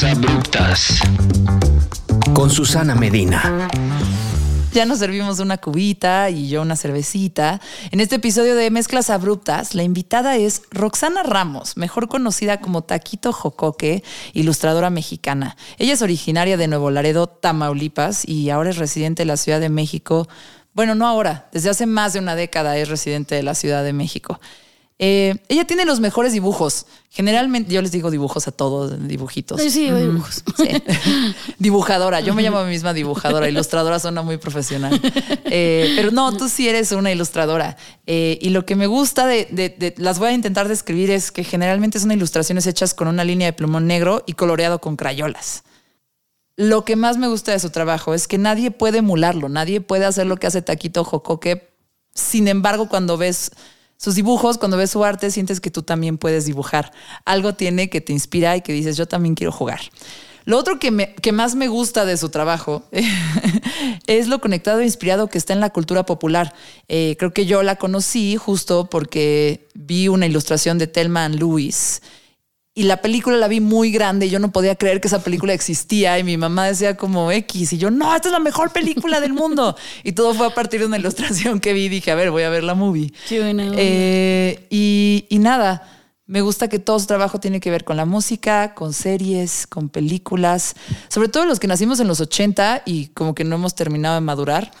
Abruptas. Con Susana Medina. Ya nos servimos una cubita y yo una cervecita. En este episodio de Mezclas Abruptas, la invitada es Roxana Ramos, mejor conocida como Taquito Jocoque, ilustradora mexicana. Ella es originaria de Nuevo Laredo, Tamaulipas, y ahora es residente de la Ciudad de México. Bueno, no ahora, desde hace más de una década es residente de la Ciudad de México. Eh, ella tiene los mejores dibujos. Generalmente, yo les digo dibujos a todos, dibujitos. Sí, sí, dibujos. dibujadora. Yo me llamo a mí misma dibujadora. Ilustradora suena muy profesional. Eh, pero no, tú sí eres una ilustradora. Eh, y lo que me gusta de, las voy a intentar describir es que generalmente son ilustraciones hechas con una línea de plumón negro y coloreado con crayolas. Lo que más me gusta de su trabajo es que nadie puede emularlo, nadie puede hacer lo que hace Taquito Jocoque. Sin embargo, cuando ves sus dibujos, cuando ves su arte, sientes que tú también puedes dibujar. Algo tiene que te inspira y que dices, yo también quiero jugar. Lo otro que, me, que más me gusta de su trabajo es lo conectado e inspirado que está en la cultura popular. Eh, creo que yo la conocí justo porque vi una ilustración de Thelma Lewis y la película la vi muy grande y yo no podía creer que esa película existía y mi mamá decía como X y yo, no, esta es la mejor película del mundo. Y todo fue a partir de una ilustración que vi dije, a ver, voy a ver la movie. Qué buena. Eh, y, y nada, me gusta que todo su trabajo tiene que ver con la música, con series, con películas, sobre todo los que nacimos en los 80 y como que no hemos terminado de madurar.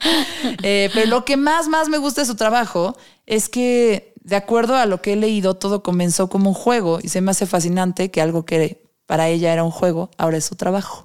Eh, pero lo que más, más me gusta de su trabajo es que de acuerdo a lo que he leído, todo comenzó como un juego y se me hace fascinante que algo que para ella era un juego, ahora es su trabajo.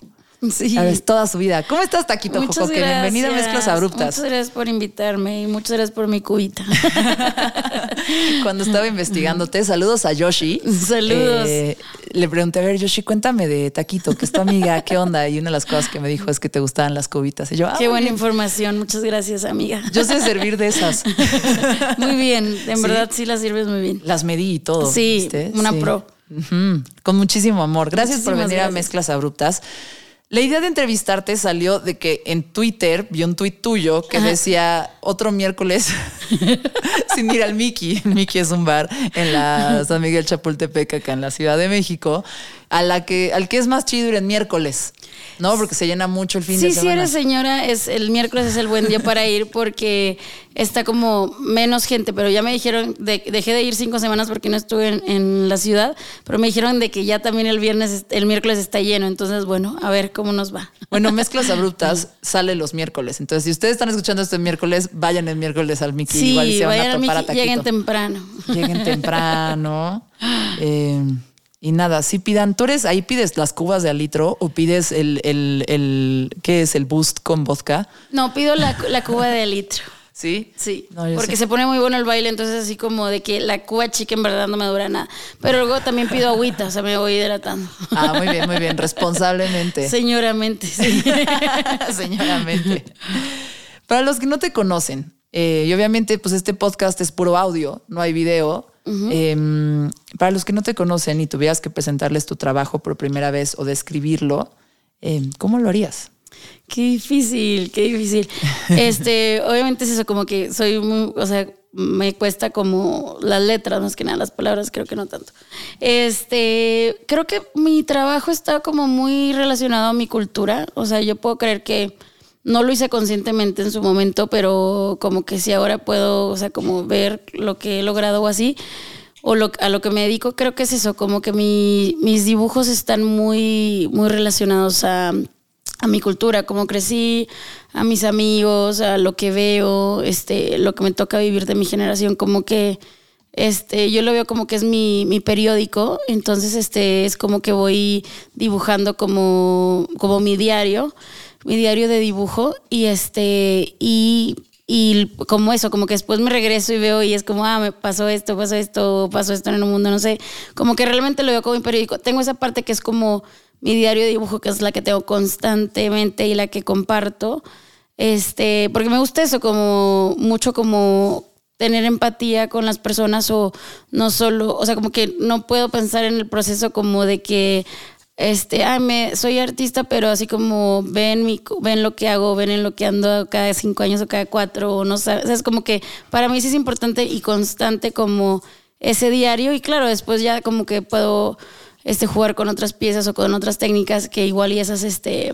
Sí. Toda su vida. ¿Cómo estás, Taquito Muchas Que Bienvenida a Mezclas Abruptas. Muchas gracias por invitarme y muchas gracias por mi cubita. Cuando estaba investigándote, saludos a Yoshi. Saludos. Eh, le pregunté, a ver, Yoshi, cuéntame de Taquito, que es tu amiga, ¿qué onda? Y una de las cosas que me dijo es que te gustaban las cubitas. Y yo, ah, Qué buena información, muchas gracias, amiga. Yo sé servir de esas. muy bien, en verdad sí las sirves muy bien. Las medí y todo. Sí, una pro. Con muchísimo amor. Gracias por venir a Mezclas Abruptas. La idea de entrevistarte salió de que en Twitter vi un tuit tuyo que decía otro miércoles sin ir al Mickey. Mickey es un bar en la San Miguel Chapultepec, acá en la Ciudad de México, a la que, al que es más chido ir en miércoles. No, porque se llena mucho el fin de semana. Sí, si eres señora, es, el miércoles es el buen día para ir porque está como menos gente, pero ya me dijeron, dejé de ir cinco semanas porque no estuve en, la ciudad, pero me dijeron de que ya también el viernes, el miércoles está lleno, entonces bueno, a ver cómo nos va. Bueno, Mezclas Abruptas sale los miércoles, entonces si ustedes están escuchando este miércoles, vayan el miércoles al Mickey, sí, igual se vayan van a Mickey, Lleguen temprano. Lleguen temprano. eh, y nada, si pidan, tú eres, ahí pides las cubas de al litro o pides el, el, el ¿qué es? ¿El boost con vodka? No, pido la, la cuba de al litro. ¿Sí? Sí, porque se pone muy bueno el baile, entonces así como de que la cuba chica en verdad no me dura nada. Pero luego también pido agüita, o sea, me voy hidratando. Ah, muy bien, muy bien, responsablemente. Señoramente, sí. Señoramente. Para los que no te conocen, eh, y obviamente pues este podcast es puro audio, no hay video, Em, para los que no te conocen y tuvieras que presentarles tu trabajo por primera vez o describirlo, em, ¿cómo lo harías? Qué difícil, qué difícil. Este, obviamente es eso, como que soy muy, o sea, me cuesta como las letras más que nada, las palabras creo que no tanto. Este, creo que mi trabajo está como muy relacionado a mi cultura, o sea, yo puedo creer que no lo hice conscientemente en su momento, pero como que si ahora puedo, o sea, como ver lo que he logrado o así, o lo, a lo que me dedico, creo que es eso, como que mi, mis dibujos están muy, muy relacionados a, a mi cultura, como crecí, a mis amigos, a lo que veo, este, lo que me toca vivir de mi generación, como que este, yo lo veo como que es mi, mi, periódico, entonces este, es como que voy dibujando como, como mi diario mi diario de dibujo y este, y, y como eso, como que después me regreso y veo y es como, ah, me pasó esto, pasó esto, pasó esto en el mundo, no sé, como que realmente lo veo como mi periódico. Tengo esa parte que es como mi diario de dibujo, que es la que tengo constantemente y la que comparto, este, porque me gusta eso, como mucho como tener empatía con las personas o no solo, o sea, como que no puedo pensar en el proceso como de que este, ay, me, soy artista, pero así como ven, mi, ven lo que hago, ven en lo que ando cada cinco años o cada cuatro, o no sabes, es como que para mí sí es importante y constante como ese diario y claro, después ya como que puedo este, jugar con otras piezas o con otras técnicas que igual y esas, este,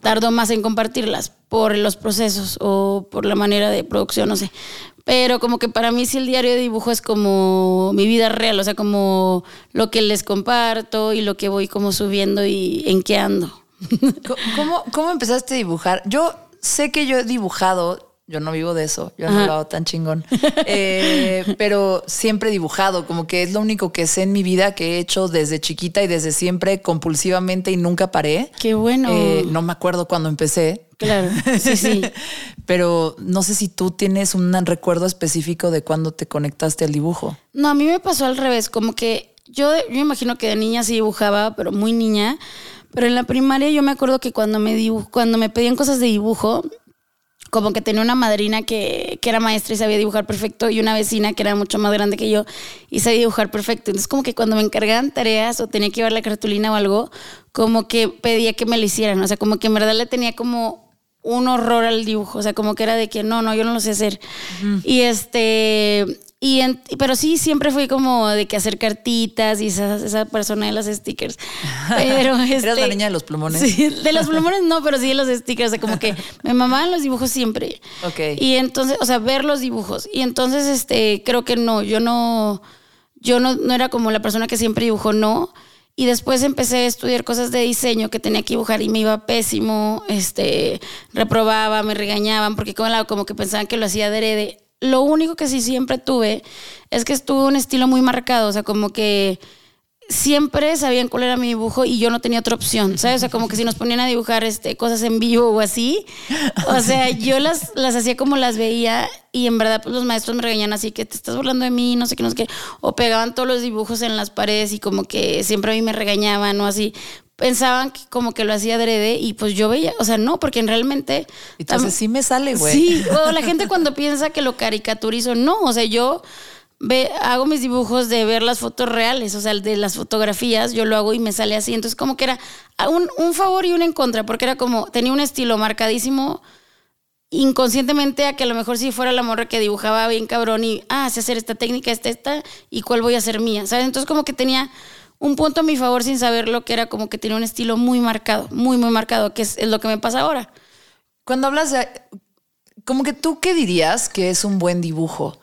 tardo más en compartirlas por los procesos o por la manera de producción, no sé. Pero como que para mí sí el diario de dibujo es como mi vida real, o sea, como lo que les comparto y lo que voy como subiendo y en qué ando. ¿Cómo, cómo empezaste a dibujar? Yo sé que yo he dibujado yo no vivo de eso, yo no lo hago tan chingón. Eh, pero siempre he dibujado, como que es lo único que sé en mi vida que he hecho desde chiquita y desde siempre compulsivamente y nunca paré. Qué bueno. Eh, no me acuerdo cuando empecé. Claro, sí, sí. pero no sé si tú tienes un recuerdo específico de cuando te conectaste al dibujo. No, a mí me pasó al revés, como que yo, yo me imagino que de niña sí dibujaba, pero muy niña. Pero en la primaria yo me acuerdo que cuando me, cuando me pedían cosas de dibujo, como que tenía una madrina que, que, era maestra y sabía dibujar perfecto y una vecina que era mucho más grande que yo y sabía dibujar perfecto. Entonces como que cuando me encargaban tareas o tenía que llevar la cartulina o algo, como que pedía que me lo hicieran. O sea, como que en verdad le tenía como un horror al dibujo. O sea, como que era de que no, no, yo no lo sé hacer. Y este, y pero sí, siempre fui como de que hacer cartitas y esa, esa persona de los stickers. Pero ¿Eras la este, niña de los plumones? Sí, de los plumones no, pero sí de los stickers. O sea, como que me mamaban los dibujos siempre. Ok. Y entonces, o sea, ver los dibujos. Y entonces, este, creo que no, yo no, yo no, no era como la persona que siempre dibujó, no. Y después empecé a estudiar cosas de diseño que tenía que dibujar y me iba pésimo, este, reprobaba, me regañaban porque como, como que pensaban que lo hacía de herede lo único que sí siempre tuve es que estuve un estilo muy marcado, o sea, como que siempre sabían cuál era mi dibujo y yo no tenía otra opción, ¿sabes? O sea, como que si nos ponían a dibujar este, cosas en vivo o así, o sea, yo las, las hacía como las veía y en verdad pues los maestros me regañan así que te estás burlando de mí, no sé qué, no sé qué, o pegaban todos los dibujos en las paredes y como que siempre a mí me regañaban o así, pensaban que como que lo hacía adrede y pues yo veía, o sea, no, porque realmente... Entonces sí me sale, güey. Sí, o la gente cuando piensa que lo caricaturizo, no, o sea, yo ve, hago mis dibujos de ver las fotos reales, o sea, de las fotografías, yo lo hago y me sale así, entonces como que era un, un favor y un en contra, porque era como, tenía un estilo marcadísimo inconscientemente a que a lo mejor si fuera la morra que dibujaba bien cabrón y, ah, sé hacer esta técnica, esta, esta, y cuál voy a hacer mía, ¿sabes? Entonces como que tenía un punto a mi favor sin saberlo, que era como que tenía un estilo muy marcado, muy, muy marcado, que es, lo que me pasa ahora. Cuando hablas de, como que tú, ¿qué dirías que es un buen dibujo?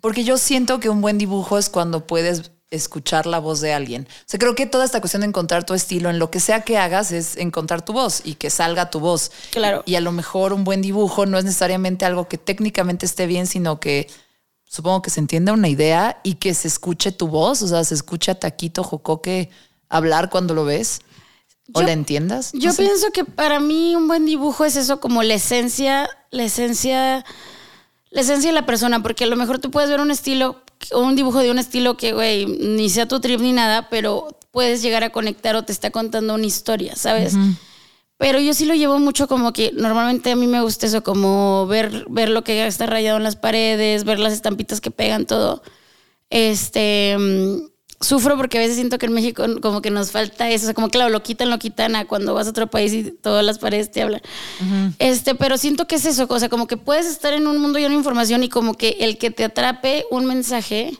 Porque yo siento que un buen dibujo es cuando puedes escuchar la voz de alguien. O sea, creo que toda esta cuestión de encontrar tu estilo en lo que sea que hagas es encontrar tu voz y que salga tu voz. Claro. Y a lo mejor un buen dibujo no es necesariamente algo que técnicamente esté bien, sino que supongo que se entienda una idea y que se escuche tu voz, o sea, se escucha Taquito Jocoque hablar cuando lo ves. ¿O la entiendas? yo pienso que para mí un buen dibujo es eso como la esencia, la esencia, la esencia de la persona, porque a lo mejor tú puedes ver un estilo, un dibujo de un estilo que, güey, ni sea tu trip ni nada, pero puedes llegar a conectar o te está contando una historia, ¿sabes? Pero yo sí lo llevo mucho como que normalmente a mí me gusta eso, como ver, ver lo que está rayado en las paredes, ver las estampitas que pegan, todo. Este. Mm, sufro porque a veces siento que en México como que nos falta eso. O sea, como claro, lo quitan, lo quitan a cuando vas a otro país y todas las paredes te hablan. Este, pero siento que es eso, o sea, como que puedes estar en un mundo lleno de información y como que el que te atrape un mensaje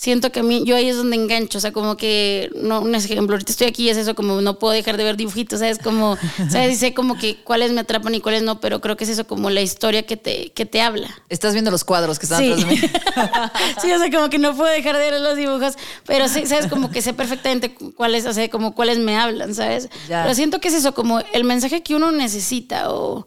siento que a mí, yo ahí es donde engancho, o sea, como que, no, un ejemplo, ahorita estoy aquí y es eso, como no puedo dejar de ver dibujitos, ¿sabes? Como, ¿sabes? Y sé como que cuáles me atrapan y cuáles no, pero creo que es eso, como la historia que te, que te habla. Estás viendo los cuadros que están sí. atrás de mí. sí, o sea, como que no puedo dejar de ver los dibujos, pero sí, ¿sabes? Como que sé perfectamente cuáles, o sea, como cuáles me hablan, ¿sabes? Pero siento que es eso, como el mensaje que uno necesita o...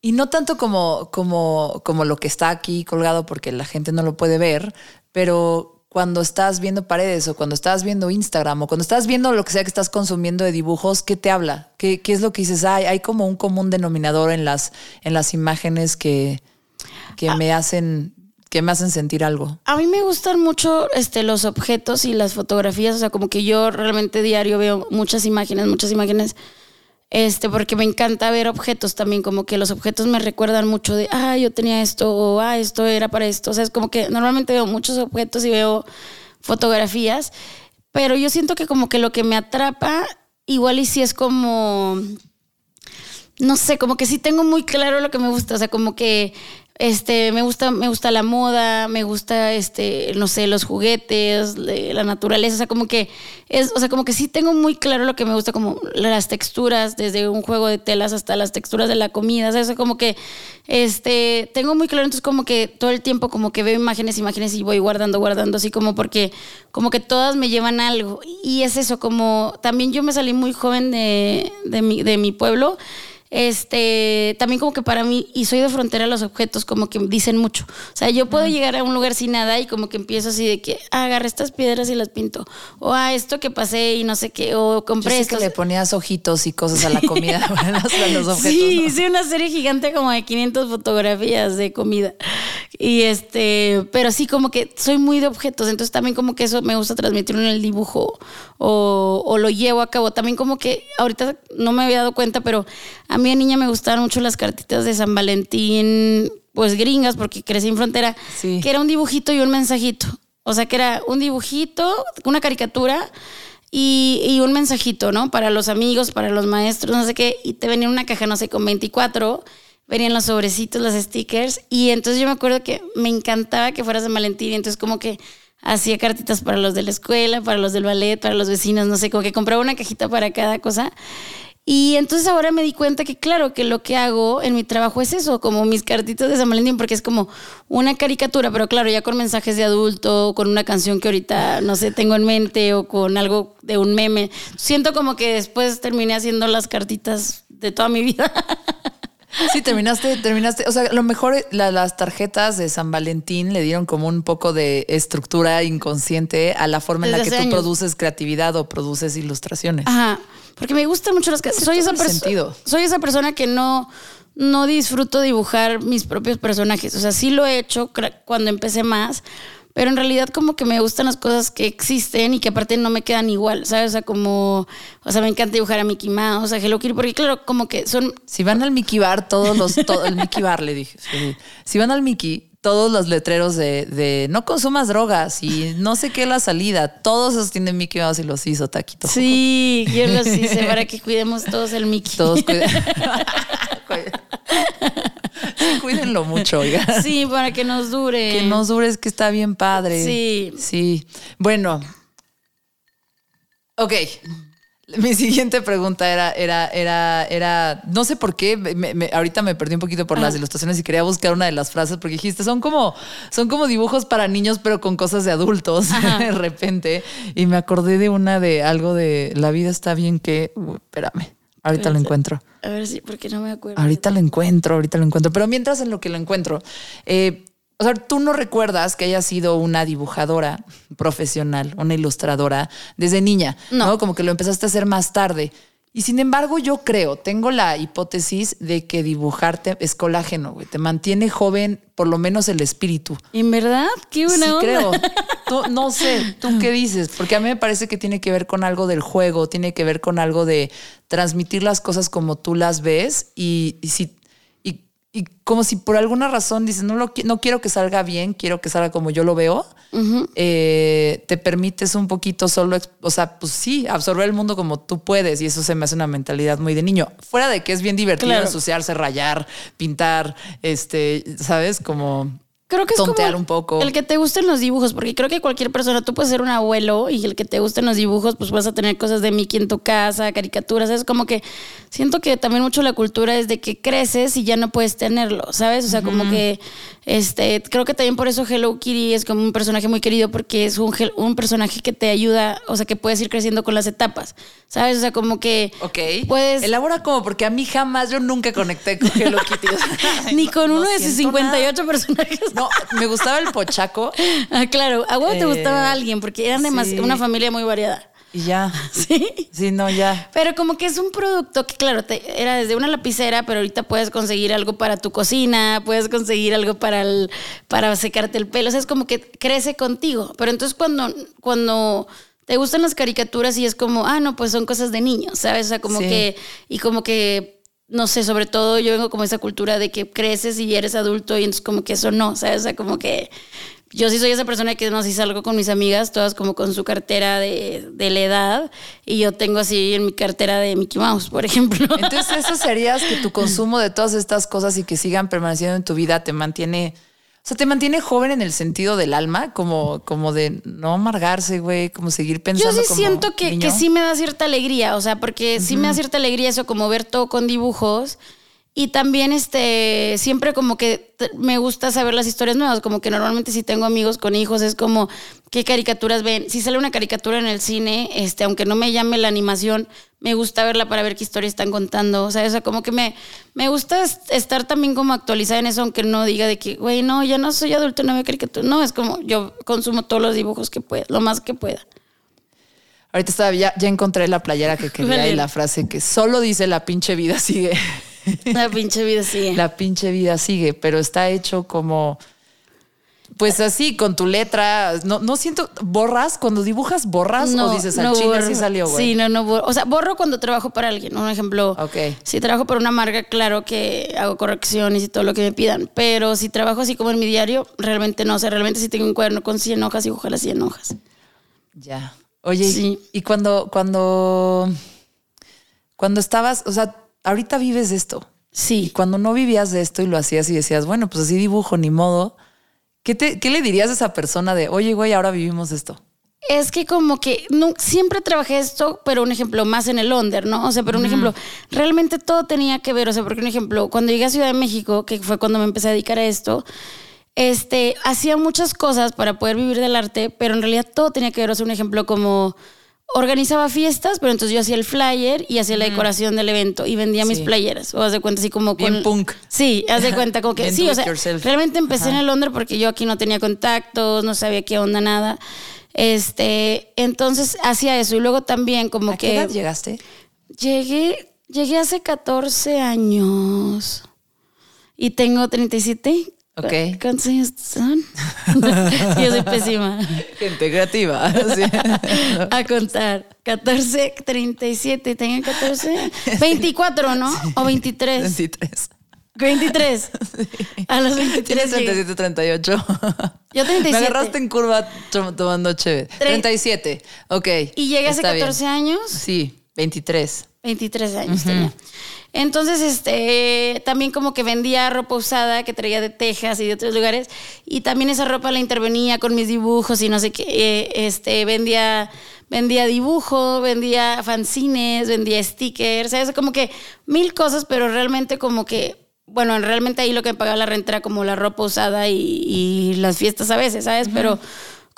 Y no tanto como, como, como lo que está aquí colgado porque la gente no lo puede ver, pero cuando estás viendo paredes o cuando estás viendo Instagram o cuando estás viendo lo que sea que estás consumiendo de dibujos, ¿qué te habla? ¿Qué, qué es lo que dices? Ay, hay como un común denominador en las, en las imágenes que, que ah. me hacen que me hacen sentir algo. A mí me gustan mucho este, los objetos y las fotografías, o sea, como que yo realmente diario veo muchas imágenes, muchas imágenes este, porque me encanta ver objetos también, como que los objetos me recuerdan mucho de, ah, yo tenía esto, o ah, esto era para esto. O sea, es como que normalmente veo muchos objetos y veo fotografías, pero yo siento que como que lo que me atrapa, igual y si es como, no sé, como que sí tengo muy claro lo que me gusta, o sea, como que Este, me gusta, me gusta la moda, me gusta, este, no sé, los juguetes, la naturaleza, o sea, como que es, o sea, como que sí tengo muy claro lo que me gusta, como las texturas, desde un juego de telas hasta las texturas de la comida, o sea, eso como que, este, tengo muy claro, entonces como que todo el tiempo como que veo imágenes, imágenes y voy guardando, guardando, así como porque, como que todas me llevan algo, y es eso, como, también yo me salí muy joven de, de mi, de mi pueblo, este, también como que para mí, y soy de frontera, los objetos como que dicen mucho. O sea, yo puedo llegar a un lugar sin nada y como que empiezo así de que, ah, agarré estas piedras y las pinto. O a ah, esto que pasé y no sé qué, o compré esto. que le ponías ojitos y cosas a la comida los objetos. Sí, hice una serie gigante como de 500 fotografías de comida. Y este, pero sí como que soy muy de objetos, entonces también como que eso me gusta transmitirlo en el dibujo o, o lo llevo a cabo. También como que ahorita no me había dado cuenta, pero a mí de niña me gustaban mucho las cartitas de San Valentín, pues gringas, porque crecí en frontera, que era un dibujito y un mensajito. O sea, que era un dibujito, una caricatura y, un mensajito, ¿no? Para los amigos, para los maestros, no sé qué. Y te venía una caja, no sé, con 24 venían los sobrecitos, los stickers. Y entonces yo me acuerdo que me encantaba que fuera San Valentín. Y entonces como que hacía cartitas para los de la escuela, para los del ballet, para los vecinos, no sé, como que compraba una cajita para cada cosa. Y entonces ahora me di cuenta que claro, que lo que hago en mi trabajo es eso, como mis cartitas de San Valentín, porque es como una caricatura, pero claro, ya con mensajes de adulto, con una canción que ahorita, no sé, tengo en mente o con algo de un meme. Siento como que después terminé haciendo las cartitas de toda mi vida. Sí, terminaste, terminaste. O sea, lo mejor las tarjetas de San Valentín le dieron como un poco de estructura inconsciente a la forma en la que tú produces creatividad o produces ilustraciones. Ajá. Porque me gustan mucho las soy esa persona. Soy esa persona que no, no disfruto dibujar mis propios personajes. O sea, sí lo he hecho cuando empecé más, pero en realidad como que me gustan las cosas que existen y que aparte no me quedan igual, ¿sabes? O sea, como, o sea, me encanta dibujar a Mickey Mouse, a Hello Kitty, porque claro, como que son... Si van al Mickey Bar, todos los, todo, el Mickey Bar le dije, si van al Mickey, todos los letreros de, no consumas drogas y no sé qué la salida, todos esos tienen Mickey Mouse y los hizo Taquito. Sí, yo los hice para que cuidemos todos el Mickey. Todos cuiden. cuídenlo mucho, oiga. Sí, para que nos dure. Que nos dure, es que está bien padre. Sí. Sí. Bueno. Ok. Mi siguiente pregunta era, era, era, era, no sé por qué, ahorita me perdí un poquito por las ilustraciones y quería buscar una de las frases porque dijiste, son como, son como dibujos para niños, pero con cosas de adultos de repente. Y me acordé de una de algo de la vida está bien que, espérame, ahorita lo encuentro. A ver si, porque no me acuerdo. Ahorita lo encuentro, ahorita lo encuentro. Pero mientras en lo que lo encuentro, eh, o sea, tú no recuerdas que hayas sido una dibujadora profesional, una ilustradora desde niña, ¿no? Como que lo empezaste a hacer más tarde. Y sin embargo, yo creo, tengo la hipótesis de que dibujarte es colágeno, güey. Te mantiene joven, por lo menos el espíritu. ¿En verdad? Qué buena sí, creo. no sé, ¿tú qué dices? Porque a mí me parece que tiene que ver con algo del juego, tiene que ver con algo de transmitir las cosas como tú las ves. Y, y si y como si por alguna razón dices, no, lo, no quiero que salga bien, quiero que salga como yo lo veo, eh, te permites un poquito solo, o sea, pues sí, absorber el mundo como tú puedes y eso se me hace una mentalidad muy de niño. Fuera de que es bien divertido ensuciarse, rayar, pintar, este, ¿sabes? Como Creo que es tontear un poco. El que te gusten los dibujos, porque creo que cualquier persona, tú puedes ser un abuelo y el que te gusten los dibujos, pues vas a tener cosas de Mickey en tu casa, caricaturas. Es como que siento que también mucho la cultura es de que creces y ya no puedes tenerlo, ¿sabes? O sea, como que este, creo que también por eso Hello Kitty es como un personaje muy querido porque es un, un personaje que te ayuda, o sea, que puedes ir creciendo con las etapas, ¿sabes? O sea, como que Ok. puedes... Elabora como, porque a mí jamás, yo nunca conecté con Hello Kitty. Ni con uno de sus 58 personajes. No, me gustaba el pochaco. ah, claro, a huevo te gustaba eh, alguien porque eran una familia muy variada. Y ya. Sí. Sí, no, ya. Pero como que es un producto que, claro, te, era desde una lapicera, pero ahorita puedes conseguir algo para tu cocina, puedes conseguir algo para, el, para secarte el pelo. O sea, es como que crece contigo. Pero entonces cuando, cuando te gustan las caricaturas y es como, ah, no, pues son cosas de niños, ¿sabes? O sea, como que, y como que, no sé, sobre todo yo vengo como esa cultura de que creces y eres adulto y entonces como que eso no, ¿sabes? O sea, como que yo sí soy esa persona que no, si salgo con mis amigas, todas como con su cartera de, de la edad, y yo tengo así en mi cartera de Mickey Mouse, por ejemplo. Entonces, eso serías que tu consumo de todas estas cosas y que sigan permaneciendo en tu vida te mantiene. O sea, te mantiene joven en el sentido del alma, como, como de no amargarse, güey, como seguir pensando. Yo sí como siento que, niño. que sí me da cierta alegría, o sea, porque sí me da cierta alegría eso, como ver todo con dibujos. Y también este siempre como que me gusta saber las historias nuevas, como que normalmente si tengo amigos con hijos es como qué caricaturas ven. Si sale una caricatura en el cine, este aunque no me llame la animación, me gusta verla para ver qué historia están contando, o sea, o sea, como que me me gusta es- estar también como actualizada en eso, aunque no diga de que, güey, no, ya no soy adulto, no veo caricatura. No, es como yo consumo todos los dibujos que pueda, lo más que pueda. Ahorita estaba, ya, ya encontré la playera que quería Vale. y la frase que solo dice la pinche vida sigue. La pinche vida sigue. la pinche vida sigue, pero está hecho como. Pues así, con tu letra. No, no siento. ¿Borras? Cuando dibujas, borras o dices al chile borro. sí salió, güey. Sí, no, no borro. O sea, borro cuando trabajo para alguien. Un ejemplo. Ok. Si trabajo para una marca, claro que hago correcciones y todo lo que me pidan. Pero si trabajo así como en mi diario, realmente no. O sea, realmente si tengo un cuaderno con 100 hojas, dibujo las 100 hojas. Ya. Oye, y- Sí. y cuando, cuando, cuando estabas, o sea, ahorita vives de esto. Y Sí. cuando no vivías de esto y lo hacías y decías, bueno, pues así dibujo, ni modo. ¿Qué, te, qué le dirías a esa persona de, oye, güey, ahora vivimos esto? Es que como que no, siempre trabajé esto, pero un ejemplo más en el under, ¿no? O sea, pero un ejemplo, realmente todo tenía que ver, o sea, porque un ejemplo, cuando llegué a Ciudad de México, que fue cuando me empecé a dedicar a esto, este, hacía muchas cosas para poder vivir del arte, pero en realidad todo tenía que ver, o sea, un ejemplo como organizaba fiestas, pero entonces yo hacía el flyer y hacía la decoración del evento y vendía mis playeras, o haz de cuenta así como Bien punk. Sí, haz de cuenta como que sí, o sea, yourself. realmente empecé en el Londres porque yo aquí no tenía contactos, no sabía qué onda, nada. Este, entonces hacía eso y luego también como ¿A que qué edad llegaste? llegué, llegué hace 14 años y tengo 37. Ok. ¿Cuántos años son? yo soy pésima Gente creativa. sí. a contar. 14, 37, tengo 14, 24, ¿no? O 23. 23. 23. A los 23. Tienes llegué. 37, 38. Yo 37. Me agarraste en curva to- tomando chévere. 37. Ok. Y llegué hace está bien. 14 años. Sí, 23. 23 años tenía. Entonces, este, también como que vendía ropa usada que traía de Texas y de otros lugares. Y también esa ropa la intervenía con mis dibujos y no sé qué. eh, Este, vendía, vendía dibujo, vendía fanzines, vendía stickers, ¿sabes? Como que mil cosas, pero realmente como que, bueno, realmente ahí lo que me pagaba la renta era como la ropa usada y, y las fiestas a veces, ¿sabes? Pero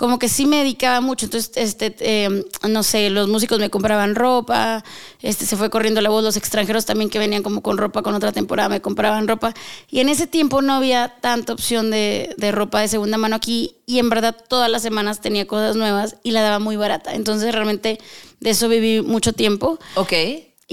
como que sí me dedicaba mucho. Entonces, este, eh, no sé, los músicos me compraban ropa, este, se fue corriendo la voz, los extranjeros también que venían como con ropa con otra temporada me compraban ropa. Y en ese tiempo no había tanta opción de, de ropa de segunda mano aquí y en verdad todas las semanas tenía cosas nuevas y la daba muy barata. Entonces realmente de eso viví mucho tiempo. Ok.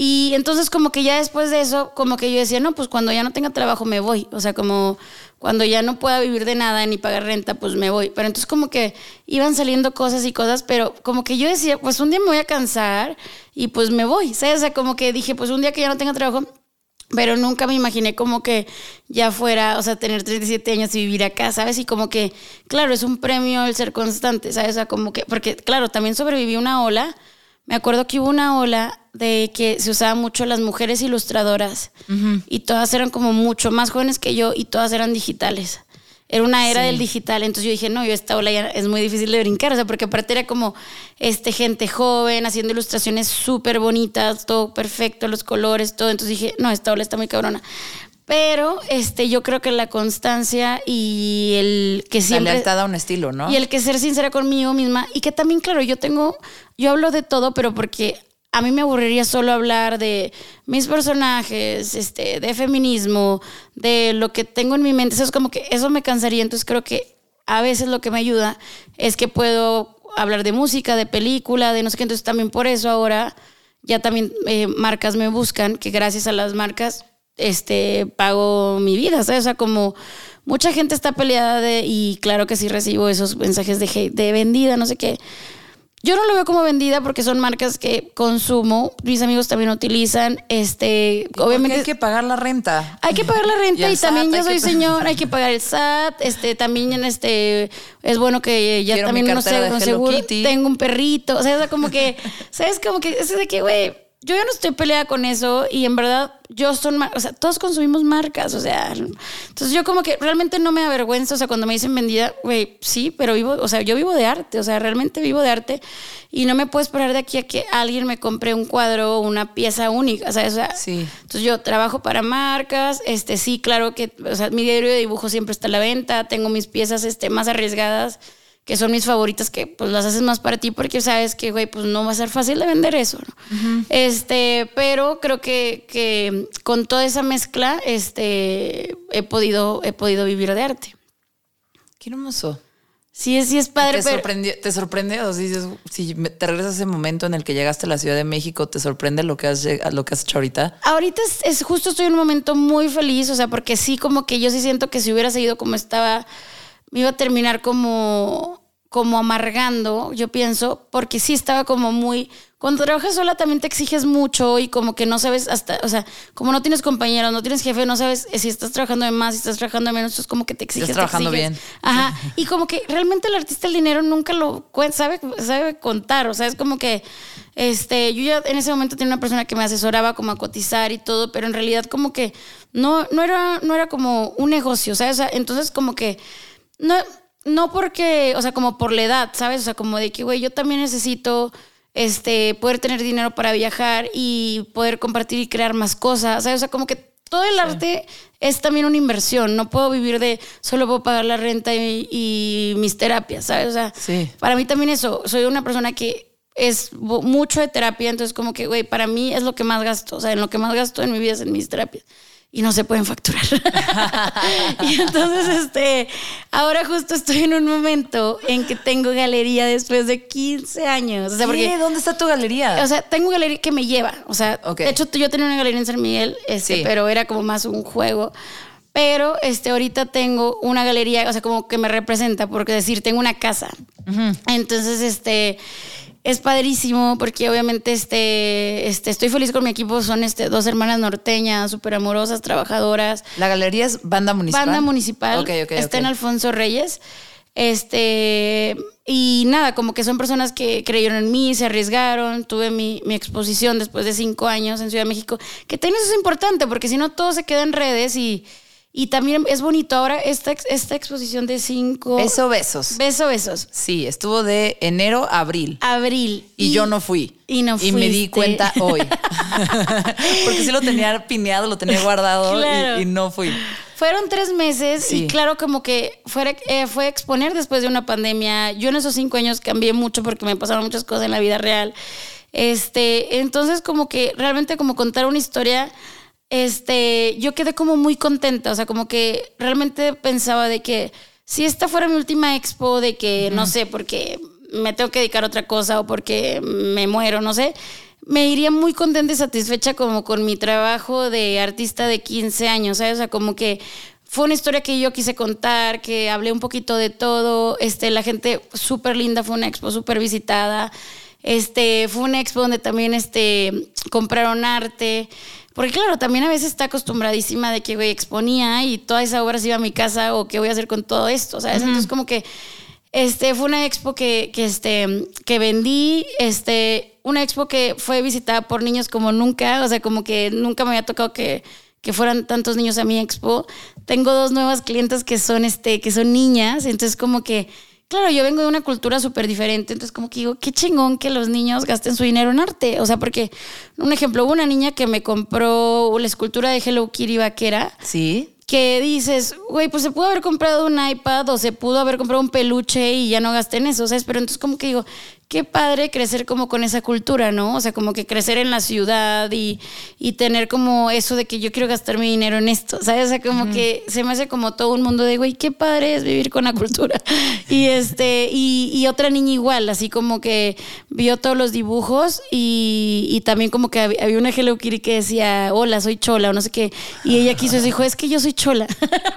Y entonces como que ya después de eso, como que yo decía, no, pues cuando ya no tenga trabajo me voy. O sea, como cuando ya no pueda vivir de nada ni pagar renta, pues me voy. Pero entonces como que iban saliendo cosas y cosas, pero como que yo decía, pues un día me voy a cansar y pues me voy. ¿sabes? O sea, como que dije, pues un día que ya no tenga trabajo, pero nunca me imaginé como que ya fuera, o sea, tener 37 años y vivir acá, ¿sabes? Y como que, claro, es un premio el ser constante, ¿sabes? O sea, como que, porque, claro, también sobreviví una ola. Me acuerdo que hubo una ola de que se usaba mucho las mujeres ilustradoras y todas eran como mucho más jóvenes que yo y todas eran digitales. Era una era Sí. del digital, entonces yo dije, no, yo esta ola ya es muy difícil de brincar, o sea, porque aparte era como este, gente joven haciendo ilustraciones súper bonitas, todo perfecto, los colores, todo, entonces dije, no, esta ola está muy cabrona. Pero este, yo creo que la constancia y el que La siempre... lealtad a un estilo, ¿no? Y el que ser sincera conmigo misma y que también, claro, yo tengo, yo hablo de todo, pero porque a mí me aburriría solo hablar de mis personajes, este, de feminismo, de lo que tengo en mi mente. Eso es como que eso me cansaría. Entonces creo que a veces lo que me ayuda es que puedo hablar de música, de película, de no sé qué. Entonces también por eso ahora ya también eh, marcas me buscan, que gracias a las marcas este, pago mi vida. O sea, como mucha gente está peleada de, y claro que sí recibo esos mensajes de de vendida, no sé qué. Yo no lo veo como vendida porque son marcas que consumo, mis amigos también utilizan, este, obviamente hay que pagar la renta. Hay que pagar la renta Y también SAT, yo soy señor, hay que pagar el SAT, este, también este, es bueno que ya Quiero también con Hello seguro, Kitty. tengo un perrito, o sea, o sea, como que, sabes, como que, es de que, güey, yo ya no estoy peleada con eso y en verdad yo son, o sea, todos consumimos marcas, o sea, entonces yo como que realmente no me avergüenza, o sea, cuando me dicen vendida, güey, sí, pero vivo, o sea, yo vivo de arte, o sea, realmente vivo de arte y no me puedo esperar de aquí a que alguien me compre un cuadro o una pieza única, o sea, o sea, Sí. entonces yo trabajo para marcas, este sí, claro que, o sea, mi diario de dibujo siempre está a la venta, tengo mis piezas este, más arriesgadas, que son mis favoritas, que pues las haces más para ti porque sabes que, güey, pues no va a ser fácil de vender eso, ¿no? Este, pero creo que, que con toda esa mezcla, este, he podido, he podido vivir de arte. Qué hermoso. Sí, sí es padre, ¿Te pero... sorprendió? ¿Te sorprende? O sea, dices, si me- te regresas a ese momento en el que llegaste a la Ciudad de México, ¿te sorprende lo que has, lo que has hecho ahorita? Ahorita es, es justo estoy en un momento muy feliz, o sea, porque sí, como que yo sí siento que si hubiera seguido como estaba, me iba a terminar como, como amargando, yo pienso, porque sí estaba como muy. Cuando trabajas sola también te exiges mucho y como que no sabes hasta, o sea, como no tienes compañeros, no tienes jefe, no sabes si estás trabajando de más, si estás trabajando de menos, es como que te exiges. te trabajando exiges. bien. Ajá. Y como que realmente el artista el dinero nunca lo sabe, sabe contar. O sea, es como que este, yo ya en ese momento tenía una persona que me asesoraba como a cotizar y todo, pero en realidad como que no, no era, no era como un negocio, ¿sabes? O sea, entonces como que no, no porque, o sea, como por la edad, ¿sabes? O sea, como de que, güey, yo también necesito este, poder tener dinero para viajar y poder compartir y crear más cosas, ¿sabes? O sea, como que todo el arte es también una inversión. No puedo vivir de solo puedo pagar la renta y, y mis terapias, ¿sabes? O sea, Sí. para mí también eso. Soy una persona que es mucho de terapia, entonces como que, güey, para mí es lo que más gasto. O sea, en lo que más gasto en mi vida es en mis terapias. Y no se pueden facturar. y entonces, este, ahora justo estoy en un momento en que tengo galería después de 15 años. O sea. ¿Dónde está tu galería? O sea, tengo galería que me lleva. O sea, de hecho, yo tenía una galería en San Miguel, este, Sí. pero era como más un juego. Pero este, ahorita tengo una galería, o sea, como que me representa, porque decir, tengo una casa. Entonces, este. Es padrísimo porque obviamente este, este, estoy feliz con mi equipo. Son este, dos hermanas norteñas, súper amorosas, trabajadoras. la galería es banda municipal. Banda municipal. Ok, ok, está en Alfonso Reyes. Este, y nada, como que son personas que creyeron en mí, se arriesgaron. Tuve mi, mi exposición después de cinco años en Ciudad de México, que también eso es importante, porque si no todo se queda en redes y, y también es bonito. Ahora, esta, esta exposición de cinco. Beso, besos. Beso, besos. Sí, estuvo de enero a abril. Abril. Y, yo no fui. y no Y me di cuenta hoy. Porque sí lo tenía pineado, lo tenía guardado y- no fui. Fueron tres meses Sí. y claro, como que fue, eh, fue exponer después de una pandemia. Yo en esos cinco años cambié mucho porque me pasaron muchas cosas en la vida real. Este, entonces como que realmente como contar una historia, este, yo quedé como muy contenta, o sea, como que realmente pensaba de que si esta fuera mi última expo, de que no sé, porque me tengo que dedicar a otra cosa o porque me muero, no sé, me iría muy contenta y satisfecha como con mi trabajo de artista de 15 años, ¿sabes? O sea, como que fue una historia que yo quise contar, que hablé un poquito de todo, este, la gente súper linda, fue una expo súper visitada, este, fue una expo donde también, este, compraron arte, porque claro, también a veces está acostumbradísima de que, güey, exponía y toda esa obra se iba a mi casa o qué voy a hacer con todo esto, ¿sabes? Entonces como que... Este fue una expo que, que, este, que vendí, este, una expo que fue visitada por niños como nunca, o sea, como que nunca me había tocado que, que fueran tantos niños a mi expo. Tengo dos nuevas clientes que son, este, que son niñas, entonces como que, claro, yo vengo de una cultura súper diferente, entonces como que digo, qué chingón que los niños gasten su dinero en arte, o sea, porque, un ejemplo, hubo una niña que me compró la escultura de Hello Kitty vaquera, Sí. que dices, güey, pues se pudo haber comprado un iPad o se pudo haber comprado un peluche y ya no gasté en eso, ¿sabes? Pero entonces como que digo, qué padre crecer como con esa cultura, ¿no? O sea, como que crecer en la ciudad y, y tener como eso de que yo quiero gastar mi dinero en esto, ¿sabes? O sea, como que se me hace como todo un mundo de, güey, qué padre es vivir con la cultura. Y este, y, y otra niña igual, así como que vio todos los dibujos y, y también como que había, había una Hello Kitty que decía, hola, soy chola o no sé qué. Y ella quiso, dijo, es que yo soy chola.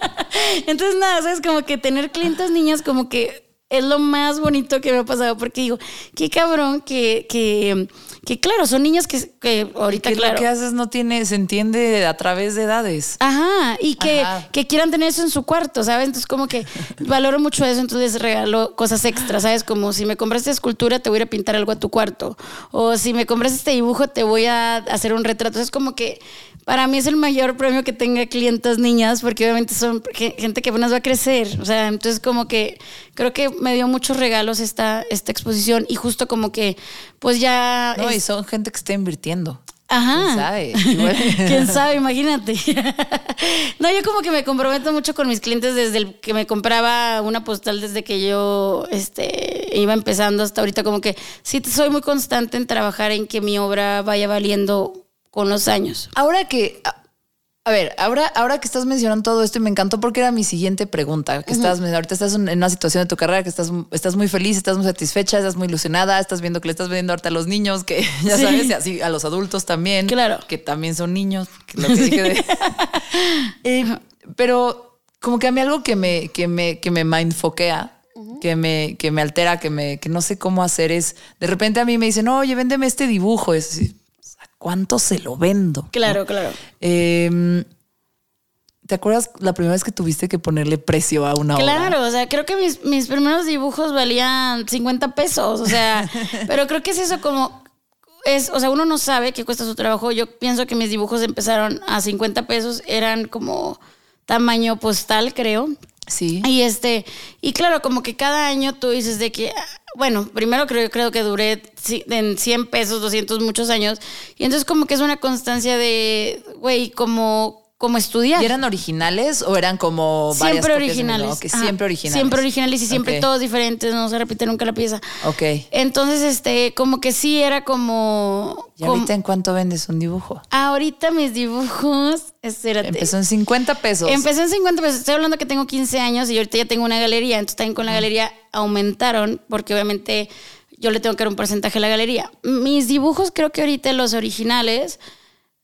Entonces, nada, ¿sabes? Como que tener clientes niñas como que es lo más bonito que me ha pasado porque digo, qué cabrón que, que, que claro, son niños que, que ahorita, que claro. lo que haces no tiene, se entiende a través de edades. Ajá, y que, Ajá. que quieran tener eso en su cuarto, ¿sabes? Entonces, como que valoro mucho eso, entonces regalo cosas extras, ¿sabes? Como si me compraste escultura, te voy a ir a pintar algo a tu cuarto. O si me compraste este dibujo, te voy a hacer un retrato. Es como que para mí es el mayor premio que tenga clientas niñas, porque obviamente son ge- gente que apenas va a crecer. O sea, entonces, como que creo que me dio muchos regalos esta, esta exposición y justo como que, pues ya. No, es- y son gente que está invirtiendo. Ajá. ¿Quién sabe? Igual- ¿Quién sabe? Imagínate. no, yo como que me comprometo mucho con mis clientes desde el que me compraba una postal desde que yo este, iba empezando hasta ahorita. Como que sí soy muy constante en trabajar en que mi obra vaya valiendo con los años. Ahora que. A- ver, ahora, ahora que estás mencionando todo esto y me encantó porque era mi siguiente pregunta. Que estás, ahorita estás en una situación de tu carrera que estás, estás muy feliz, estás muy satisfecha, estás muy ilusionada, estás viendo que le estás vendiendo ahorita a los niños, que ya Sí. sabes, y así a los adultos también. Claro. Que también son niños. que lo que dije de- Eh, pero como que a mí algo que me, que me, que me mindfoquea, que me, que me altera, que me, que no sé cómo hacer es, de repente a mí me dicen, oye, véndeme este dibujo. Es así, ¿a cuánto se lo vendo? Claro, claro. Eh, ¿Te acuerdas la primera vez que tuviste que ponerle precio a una obra? Claro, o sea, creo que mis, mis primeros dibujos valían 50 pesos, o sea, pero creo que es eso como, es, o sea, uno no sabe qué cuesta su trabajo. Yo pienso que mis dibujos empezaron a 50 pesos, eran como tamaño postal, creo. Sí. Y este, y claro, como que cada año tú dices de que, bueno, primero creo, creo que duré en 100 pesos, 200, muchos años. Y entonces como que es una constancia de, güey, como, como estudiar. ¿Y eran originales o eran como varias Siempre originales. Siempre originales. Siempre originales y siempre todos diferentes, no se repite nunca la pieza. Ok. Entonces, este, como que sí era como. ¿Y como- ahorita en cuánto vendes un dibujo? ahorita mis dibujos. Espérate. Empezó en 50 pesos. Empecé en 50 pesos. Estoy hablando que tengo 15 años y ahorita ya tengo una galería. Entonces también con la galería aumentaron porque obviamente yo le tengo que dar un porcentaje a la galería. Mis dibujos creo que ahorita los originales,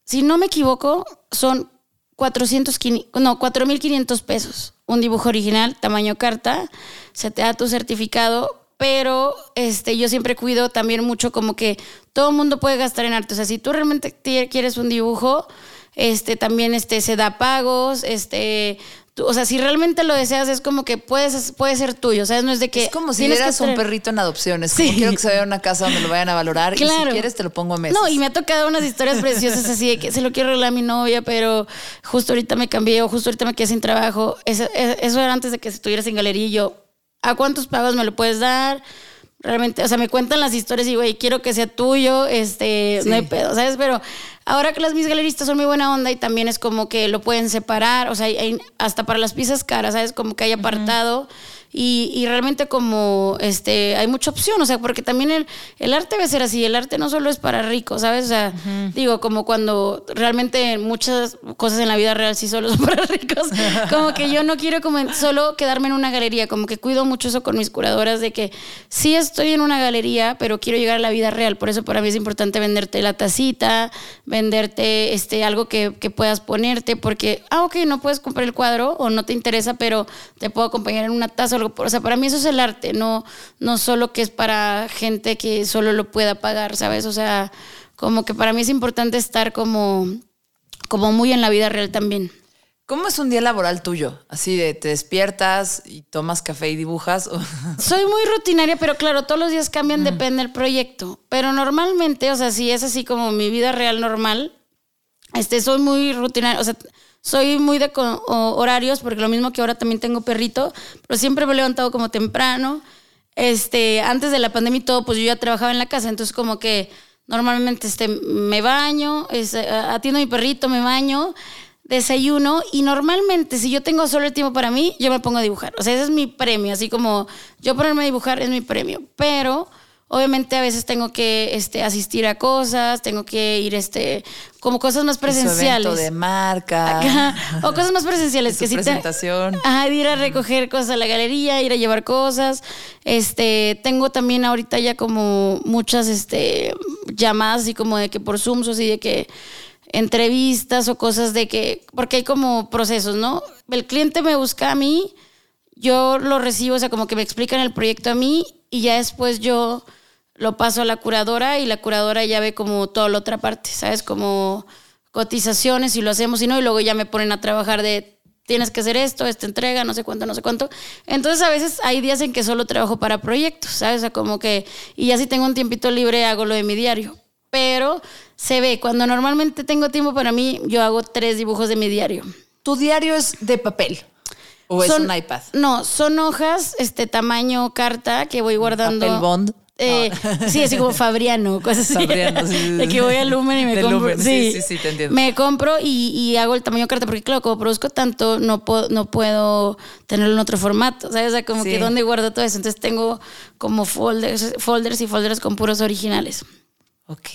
si no me equivoco, son 400, quini- no, 4.500 pesos. Un dibujo original, tamaño carta, se te da tu certificado, pero este, yo siempre cuido también mucho como que todo el mundo puede gastar en arte. O sea, si tú realmente quieres un dibujo, este, también este, se da pagos, este... tú- o sea, si realmente lo deseas, es como que puedes, puede ser tuyo. ¿Sabes? No es de que. es como si dieras un perrito en adopción. Es como Sí. quiero que se vaya a una casa donde lo vayan a valorar y Claro. si quieres te lo pongo a meses. No, y me ha tocado unas historias preciosas así de que se lo quiero regalar a mi novia, pero justo ahorita me cambié o justo ahorita me quedé sin trabajo. Eso, eh, eso era antes de que estuvieras en galería y yo, ¿a cuántos pagos me lo puedes dar? Realmente, o sea, me cuentan las historias y, güey, quiero que sea tuyo, este, Sí. no hay pedo, ¿sabes? Pero ahora que las mis galeristas son muy buena onda y también es como que lo pueden separar, o sea, hay- hasta para las piezas caras, ¿sabes? Como que hay apartado. Y, y realmente como este hay mucha opción, o sea, porque también el, el arte debe ser así, el arte no solo es para ricos, ¿sabes? O sea, digo, como cuando realmente muchas cosas en la vida real sí solo son para ricos, como que yo no quiero como solo quedarme en una galería, como que cuido mucho eso con mis curadoras de que sí estoy en una galería, pero quiero llegar a la vida real, por eso para mí es importante venderte la tacita, venderte este algo que, que puedas ponerte, porque, ah, ok, no puedes comprar el cuadro o no te interesa, pero te puedo acompañar en una taza algo. O sea, para mí eso es el arte, no, no solo que es para gente que solo lo pueda pagar, ¿sabes? O sea, como que para mí es importante estar como, como muy en la vida real también. ¿Cómo es un día laboral tuyo? Así de te despiertas y tomas café y dibujas. Soy muy rutinaria, pero claro, todos los días cambian, depende del proyecto. Pero normalmente, o sea, si es así como mi vida real normal, este, soy muy rutinaria, o sea, soy muy de horarios, porque lo mismo que ahora también tengo perrito, pero siempre me he levantado como temprano. Este, antes de la pandemia y todo, pues yo ya trabajaba en la casa, entonces como que normalmente este, me baño, es, eh, atiendo a mi perrito, me baño, desayuno y normalmente si yo tengo solo el tiempo para mí, yo me pongo a dibujar. O sea, ese es mi premio, así como yo ponerme a dibujar es mi premio, pero obviamente a veces tengo que este, asistir a cosas, tengo que ir este, como cosas más su evento presenciales. de marca. O cosas más presenciales Su que sí te- presentación. Ajá, ir a recoger cosas a la galería, ir a llevar cosas. Este, tengo también ahorita ya como muchas este llamadas así como de que por Zoom, o así de que entrevistas o cosas de que porque hay como procesos, ¿no? El cliente me busca a mí, yo lo recibo, o sea, como que me explican el proyecto a mí y ya después yo lo paso a la curadora y la curadora ya ve como toda la otra parte, ¿sabes? Como cotizaciones y lo hacemos y no, y luego ya me ponen a trabajar de tienes que hacer esto, esta entrega, no sé cuánto, no sé cuánto. Entonces a veces hay días en que solo trabajo para proyectos, ¿sabes? O sea, como que, y ya si tengo un tiempito libre hago lo de mi diario. Pero se ve, cuando normalmente tengo tiempo para mí, yo hago tres dibujos de mi diario. ¿Tu diario es de papel? ¿O es un iPad? No, son hojas, este tamaño carta que voy guardando. ¿Papel bond? Eh, Sí, así como Fabriano, cosas así. Fabriano, sí, sí, De que voy al Lumen y me compro. Lumen, sí, sí, sí, te entiendo. Me compro y, y hago el tamaño carta, porque claro, como produzco tanto, no puedo, no puedo tenerlo en otro formato. ¿Sabes? O sea, como que dónde guardo todo eso. Entonces tengo como folders, folders y folders con puros originales. Ok.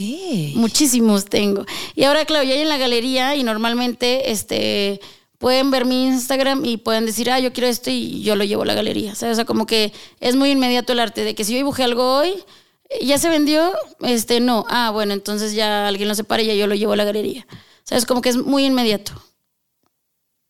Muchísimos tengo. Y ahora, claro, ya hay en la galería y normalmente este, pueden ver mi Instagram y pueden decir, ah, yo quiero esto y yo lo llevo a la galería. ¿sabes? O sea, como que es muy inmediato el arte de que si yo dibujé algo hoy, ya se vendió, este, no. Ah, bueno, entonces ya alguien lo separa y ya yo lo llevo a la galería. ¿Sabes? Como que es muy inmediato.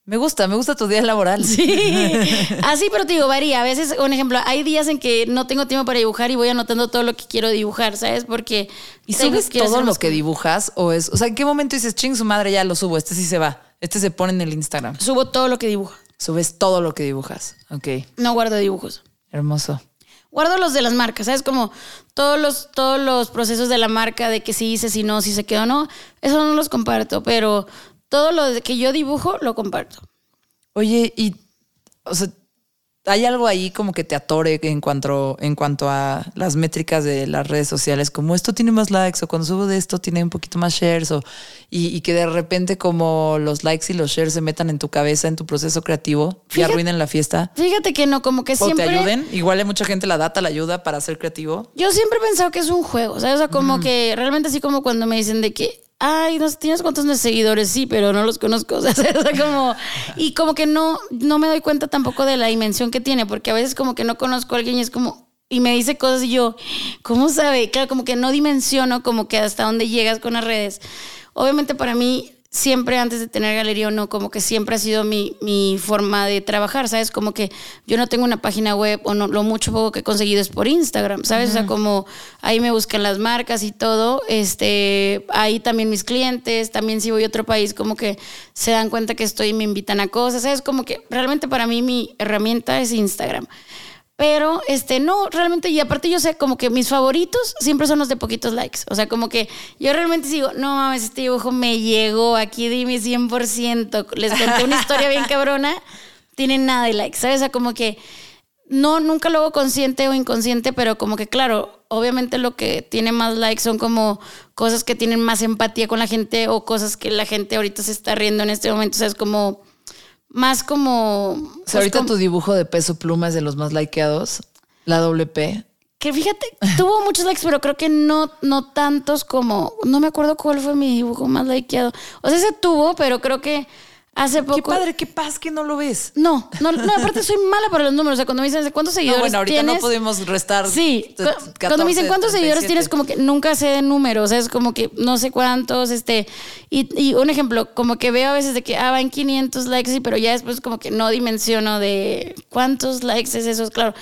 Me gusta, me gusta tu día laboral. Sí. Así, pero te digo, varía. A veces, un ejemplo, hay días en que no tengo tiempo para dibujar y voy anotando todo lo que quiero dibujar, ¿sabes? Porque. ¿Y subes todo lo que dibujas? ¿O es, o sea, en qué momento dices, ching, su madre ya lo subo, este sí se va, este se pone en el Instagram? Subo todo lo que dibujo. Subes todo lo que dibujas. Ok, No guardo dibujos. hermoso. Guardo los de las marcas, ¿sabes? Como todos los, todos los procesos de la marca, de que si hice, si no, si se quedó o no, eso no los comparto, pero todo lo que yo dibujo lo comparto. Oye, y, o sea, ¿hay algo ahí como que te atore en cuanto, en cuanto a las métricas de las redes sociales? Como esto tiene más likes o cuando subo de esto tiene un poquito más shares o, y, y que de repente como los likes y los shares se metan en tu cabeza, en tu proceso creativo y Fíjate- arruinen la fiesta. Fíjate que no, como que O siempre... te ayuden. Igual hay mucha gente la data, la ayuda para ser creativo. Yo siempre he pensado que es un juego, ¿sabes? O sea, como que realmente así como cuando me dicen de que, ay, no tienes cuántos seguidores, sí, pero no los conozco. Y como que no, no me doy cuenta tampoco de la dimensión que tiene, porque a veces como que no conozco a alguien y es como, y me dice cosas y yo, ¿cómo sabe? Claro, como que no dimensiono como que hasta dónde llegas con las redes. Obviamente para mí siempre antes de tener galería o no, como que siempre ha sido mi, mi forma de trabajar, ¿sabes? Como que yo no tengo una página web o no, lo mucho poco que he conseguido es por Instagram, ¿sabes? O sea, como ahí me buscan las marcas y todo, este, ahí también mis clientes, también si voy a otro país, como que se dan cuenta que estoy y me invitan a cosas, ¿sabes? Como que realmente para mí mi herramienta es Instagram. Pero, este, no, realmente, y aparte yo sé como que mis favoritos siempre son los de poquitos likes. O sea, como que yo realmente digo, no mames, este dibujo me llegó, aquí di mi 100%. Les conté una historia bien cabrona, tienen nada de likes, ¿sabes? O sea, como que no, nunca lo hago consciente o inconsciente, pero como que claro, obviamente lo que tiene más likes son como cosas que tienen más empatía con la gente o cosas que la gente ahorita se está riendo en este momento. O sea, es como más como... O pues, sea, ahorita como- tu dibujo de peso pluma es de los más likeados. La doble P. Que fíjate, tuvo muchos likes, pero creo que no, no tantos como. No me acuerdo cuál fue mi dibujo más likeado. O sea, ese tuvo, pero creo que hace poco. Qué padre, qué paz que no lo ves. No, no, no, aparte soy mala para los números. O sea, cuando me dicen cuántos No, seguidores bueno, ahorita tienes. no podemos restar. Sí, t- cu- 14, cuando me dicen cuántos seguidores 37. tienes, como que nunca sé de números, o sea, es como que no sé cuántos, este, y, y un ejemplo, como que veo a veces de que, ah, van 500 likes, pero ya después como que no dimensiono de cuántos likes es eso, claro.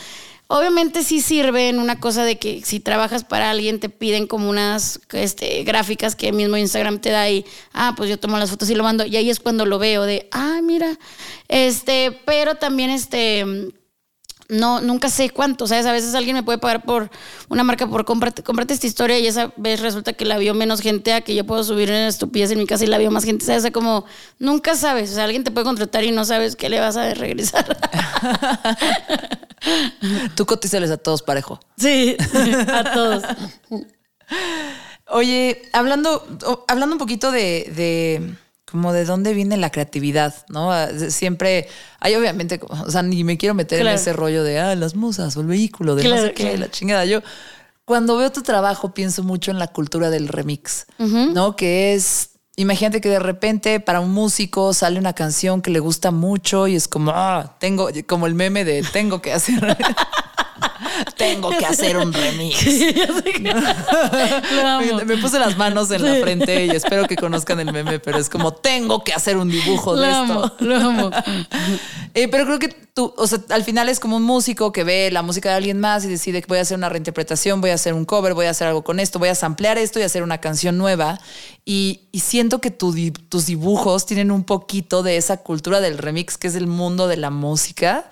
Obviamente sí sirve en una cosa de que si trabajas para alguien te piden como unas este, gráficas que mismo Instagram te da y, ah, pues yo tomo las fotos y lo mando y ahí es cuando lo veo de, ah, mira, este, pero también este no, nunca sé cuánto, ¿sabes? A veces alguien me puede pagar por una marca por cómprate, cómprate esta historia y esa vez resulta que la vio menos gente a que yo puedo subir una estupidez en mi casa y la vio más gente, ¿sabes? O sea, como nunca sabes, o sea, alguien te puede contratar y no sabes qué le vas a regresar. Tú cotízales a todos parejo. sí, a todos. Oye, hablando, hablando un poquito de, de como de dónde viene la creatividad, ¿no? Ah, Siempre hay obviamente, o sea, ni me quiero meter Claro. en ese rollo de ah, las musas o el vehículo, de no Claro, sé qué, claro. la chingada. Yo cuando veo tu trabajo pienso mucho en la cultura del remix, ¿no? Que es, imagínate que de repente para un músico sale una canción que le gusta mucho y es como, ah, tengo, como el meme de tengo que hacer. Tengo que hacer un remix. Me, me puse las manos en la frente y espero que conozcan el meme, pero es como tengo que hacer un dibujo Lo de amo, esto. lo amo. Eh, pero creo que tú, o sea, al final es como un músico que ve la música de alguien más y decide que voy a hacer una reinterpretación, voy a hacer un cover, voy a hacer algo con esto, voy a samplear esto y hacer una canción nueva. Y, y siento que tu tus dibujos tienen un poquito de esa cultura del remix, que es el mundo de la música.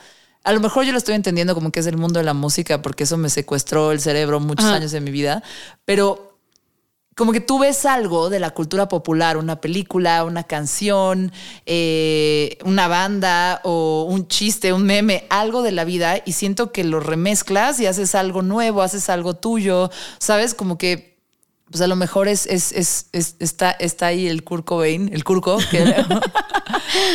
A lo mejor yo lo estoy entendiendo como que es el mundo de la música, porque eso me secuestró el cerebro muchos Ajá. años de mi vida. Pero como que tú ves algo de la cultura popular, una película, una canción, eh, una banda o un chiste, un meme, algo de la vida y siento que lo remezclas y haces algo nuevo, haces algo tuyo, ¿sabes? Como que pues a lo mejor es, es, es, es- está, está ahí el Kurt Cobain, el Curco, que-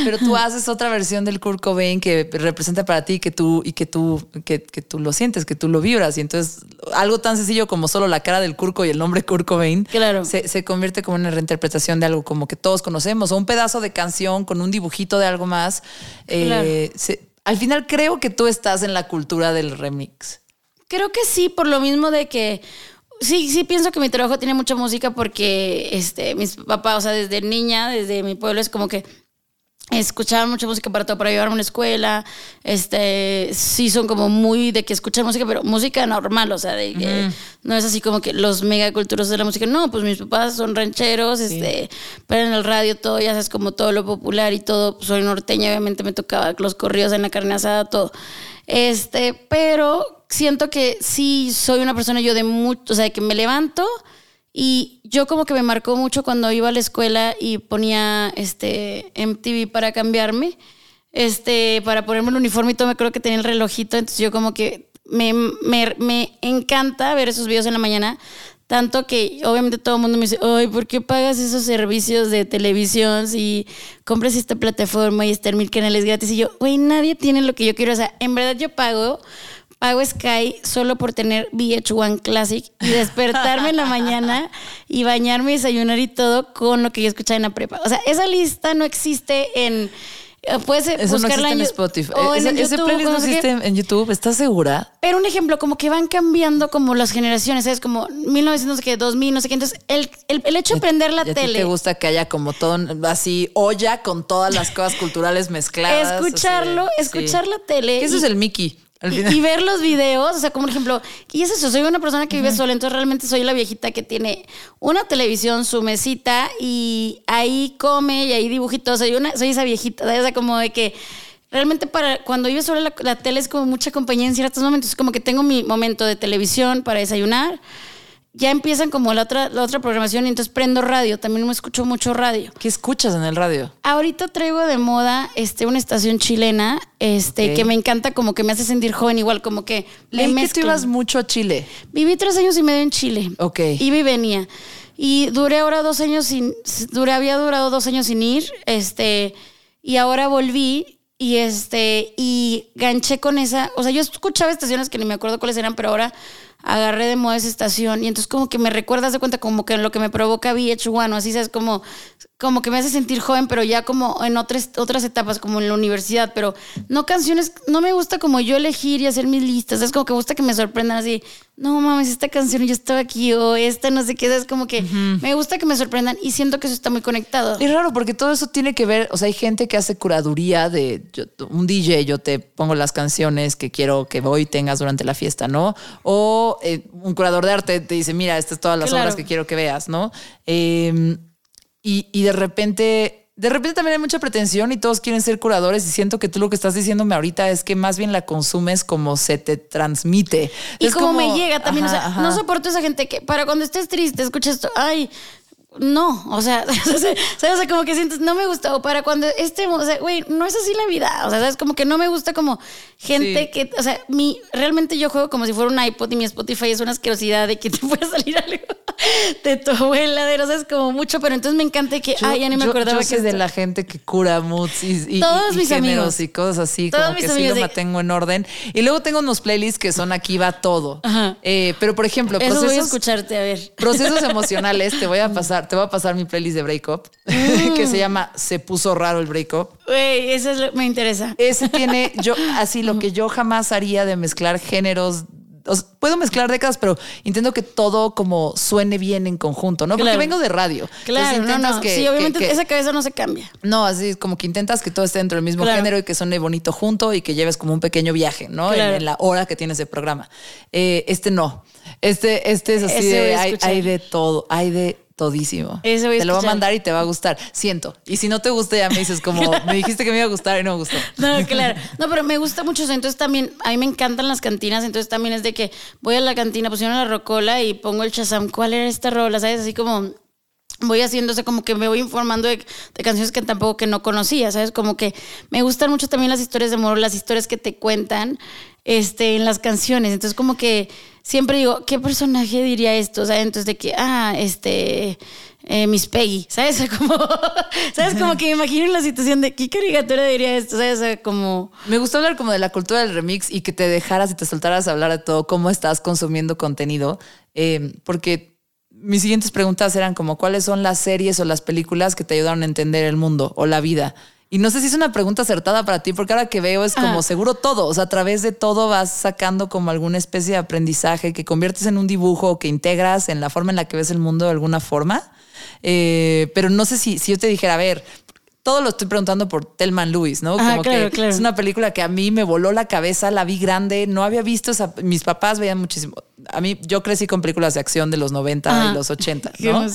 pero tú haces otra versión del Kurt Cobain que representa para ti que tú y que tú, que, que tú lo sientes, que tú lo vibras. Y entonces algo tan sencillo como solo la cara del Curco y el nombre Kurt Cobain Claro. se, se convierte como una reinterpretación de algo como que todos conocemos o un pedazo de canción con un dibujito de algo más. Eh, se- al final creo que tú estás en la cultura del remix. Creo que sí, por lo mismo de que sí, sí pienso que mi trabajo tiene mucha música porque este, mis papás, o sea, desde niña, desde mi pueblo, es como que escuchaban mucha música para todo, para llevarme a una escuela. Este, sí son como muy de que escuchan música, pero música normal, o sea, de que no es así como que los megaculturos de la música. No, pues mis papás son rancheros, este, pero en el radio todo, ya sabes, como todo lo popular y todo. Soy norteña, obviamente me tocaba los corridos en la carne asada, todo. Este, pero siento que sí soy una persona yo de mucho, o sea, que me levanto y yo como que me marcó mucho cuando iba a la escuela y ponía este MTV para cambiarme, este, para ponerme el uniforme y todo, me creo que tenía el relojito, entonces yo como que me, me, me encanta ver esos videos en la mañana, tanto que obviamente todo el mundo me dice, ay, ¿por qué pagas esos servicios de televisión si compras esta plataforma y están mil canales gratis? Y yo, güey, nadie tiene lo que yo quiero, o sea, en verdad yo pago Pago Sky solo por tener VH1 Classic y despertarme en la mañana y bañarme, desayunar y todo con lo que yo escuchaba en la prepa. O sea, esa lista no existe en. eh, Puedes Eso no buscarla existe en Spotify. o en ese, playlist no no sé qué. existe en YouTube. ¿Estás segura? Pero un ejemplo, como que van cambiando como las generaciones, ¿sabes? Como 1900, que 2000, no sé qué. Entonces, el, el, el hecho de prender la ¿Y a tele. te gusta que haya como todo así olla con todas las cosas culturales mezcladas? Escucharlo, así escuchar la tele. Eso y- es el Mickey. Y, ver los videos, o sea, como por ejemplo, y es eso, soy una persona que vive sola, entonces realmente soy la viejita que tiene una televisión, su mesita, y ahí come y ahí dibujitos, soy, una, soy esa viejita, o sea, como de que realmente para cuando vive sola la, la tele es como mucha compañía en ciertos momentos, es como que tengo mi momento de televisión para desayunar, ya empiezan como la otra, la otra programación y entonces prendo radio, también me escucho mucho radio. ¿Qué escuchas en el radio? Ahorita traigo de moda este, una estación chilena este, que me encanta, como que me hace sentir joven, igual como que le Leí que tú ibas mucho a Chile. Viví tres años y medio en Chile. Ok. Iba y venía. Y duré ahora dos años sin. Duré, había durado dos años sin ir. Este. Y ahora volví. Y este. Y ganché con esa. O sea, yo escuchaba estaciones que ni me acuerdo cuáles eran, pero ahora agarré de moda esa estación. Y entonces, como que me recuerdas de cuenta, como que lo que me provoca VH1, o así, ¿sabes? Como, como que me hace sentir joven, pero ya como en otras, otras etapas, como en la universidad. Pero no canciones. No me gusta como yo elegir y hacer mis listas. Es como que me gusta que me sorprendan así. No mames, esta canción yo estaba aquí o esta no sé qué. Es como que me gusta que me sorprendan y siento que eso está muy conectado. Es raro porque todo eso tiene que ver, o sea, hay gente que hace curaduría de yo- un DJ, yo te pongo las canciones que quiero que hoy tengas durante la fiesta, ¿no? O eh, un curador de arte te dice, mira, estas son todas las Claro. obras que quiero que veas, ¿no? Eh, y, y de repente, de repente también hay mucha pretensión y todos quieren ser curadores y siento que tú lo que estás diciéndome ahorita es que más bien la consumes como se te transmite. Y Es como, como- me llega también, Ajá, o sea, no soporto esa gente que para cuando estés triste, escuchas esto, ay, no, o sea, ¿sabes? O sea, como que sientes, no me gusta, o para cuando este, o sea, güey, no es así la vida, o sea, ¿sabes? Como que no me gusta como gente Sí. que, o sea, mi, realmente yo juego como si fuera un iPod y mi Spotify es una asquerosidad de que te pueda salir algo de tu abuela, de, o sea, es como mucho, pero entonces me encanta que, Yo- ay, ya ni me yo- acordaba yo que soy de la gente que cura moods y, y- Todos y mis géneros amigos. y cosas así, Todos como mis que sí amigos lo de- mantengo en orden. Y luego tengo unos playlists que son aquí va todo. Ajá. Eh, pero por ejemplo, Eso voy a procesos, escucharte, a ver. procesos emocionales, te voy a pasar, te voy a pasar mi playlist de breakup, Mm. que se llama Se puso raro el breakup. Güey, eso es lo- me interesa. Ese tiene yo así lo que yo jamás haría de mezclar géneros puedo mezclar décadas, pero intento que todo como suene bien en conjunto, ¿no? Porque vengo de radio. Claro, no, no. sí, obviamente esa cabeza no se cambia. No, así es como que intentas que todo esté dentro del mismo género y que suene bonito junto y que lleves como un pequeño viaje, ¿no? En, la hora que tienes de programa. Eh, este no. Este, este es así de, hay, de todo, hay de todísimo. te lo voy a mandar y te va a gustar. Siento. Y si no te gusta, ya me dices como, me dijiste que me iba a gustar y no me gustó. No, claro. No, pero me gusta mucho. Entonces también, a mí me encantan las cantinas. Entonces también es de que voy a la cantina, pusieron la rocola y pongo el chazam. ¿Cuál era esta rola? ¿Sabes? Así como voy haciéndose como que me voy informando de, canciones que tampoco que no conocía, ¿sabes? Como que me gustan mucho también las historias de amor, las historias que te cuentan este, en las canciones. Entonces como que siempre digo, ¿qué personaje diría esto? ¿Sabes? Entonces de que, ah, este, eh, Miss Peggy, ¿sabes? Como, ¿sabes? Como que me imagino la situación de qué caricatura diría esto, ¿sabes? Como... Me gustó hablar como de la cultura del remix y que te dejaras y te soltaras a hablar de todo, cómo estás consumiendo contenido, eh, porque mis siguientes preguntas eran como, ¿cuáles son las series o las películas que te ayudaron a entender el mundo o la vida? Y no sé si es una pregunta acertada para ti, porque ahora que veo es como seguro todo, o sea, a través de todo vas sacando como alguna especie de aprendizaje que conviertes en un dibujo que integras en la forma en la que ves el mundo de alguna forma. Eh, pero no sé si, si yo te dijera, a ver, todo lo estoy preguntando por Telman Lewis, ¿no? Como que es una película que a mí me voló la cabeza, la vi grande, no había visto esa, mis papás veían muchísimo. A mí yo crecí con películas de acción de los 90 y los 80, ¿no?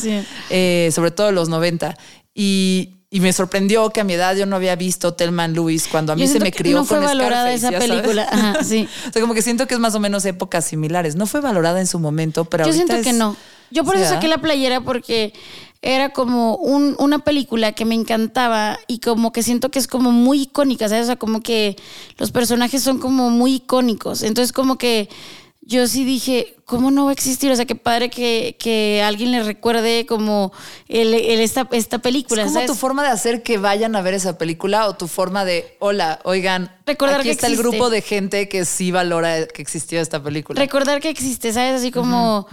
Eh, sobre todo los 90 y y me sorprendió que a mi edad yo no había visto Telman Lewis cuando a mí se me crió no fue valorada esa película. Ajá, sí. o sea, como que siento que es más o menos épocas similares. No fue valorada en su momento, pero yo siento que no. Yo por eso saqué la playera porque era como un, una película que me encantaba y como que siento que es como muy icónica, ¿sabes? O sea, como que los personajes son como muy icónicos. Entonces, como que yo sí dije, ¿cómo no va a existir? O sea, qué padre que, que alguien le recuerde como el, esta, esta película. Es como tu forma de hacer que vayan a ver esa película o tu forma de, hola, oigan, Recordar aquí que está el grupo de gente que sí valora que existió esta película. Recordar que existe, ¿sabes? Así como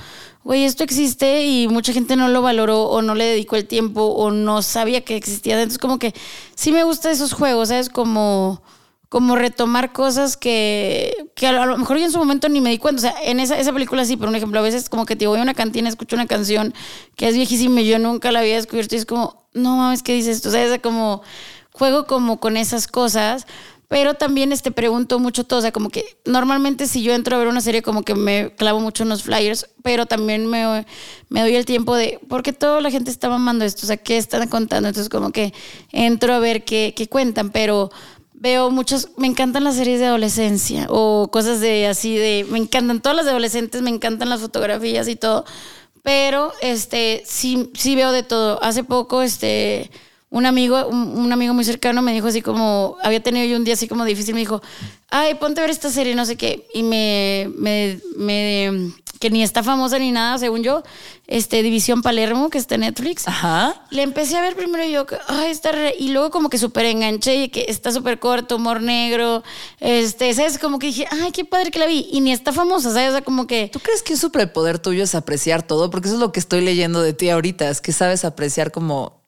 güey, esto existe y mucha gente no lo valoró o no le dedicó el tiempo o no sabía que existía. Entonces, como que sí me gustan esos juegos, ¿sabes? Como, como retomar cosas que, que a lo mejor yo en su momento ni me di cuenta. O sea, en esa, esa película sí, por un ejemplo, a veces como que te voy a una cantina, escucho una canción que es viejísima y yo nunca la había descubierto y es como, no mames, ¿qué dices esto? O sea, es como juego como con esas cosas pero también este, pregunto mucho todo, o sea, como que normalmente si yo entro a ver una serie como que me clavo mucho en los flyers, pero también me, me doy el tiempo de, ¿por qué toda la gente está mamando esto? O sea, ¿qué están contando? Entonces como que entro a ver qué, qué cuentan, pero veo muchos, me encantan las series de adolescencia o cosas de así de, me encantan todas las adolescentes, me encantan las fotografías y todo, pero este, sí, sí veo de todo. Hace poco, este un amigo, un, amigo muy cercano me dijo así como, había tenido yo un día así como difícil, me dijo, ay, ponte a ver esta serie, no sé qué, y me, me, me que ni está famosa ni nada, según yo, este, División Palermo, que está en Netflix. Ajá. Le empecé a ver primero y yo, ay, está re... Y luego como que súper enganché y que está súper corto, humor negro, este, ¿sabes? Como que dije, ay, qué padre que la vi. Y ni está famosa, ¿sabes? O sea, como que... ¿Tú crees que un superpoder tuyo es apreciar todo? Porque eso es lo que estoy leyendo de ti ahorita, es que sabes apreciar como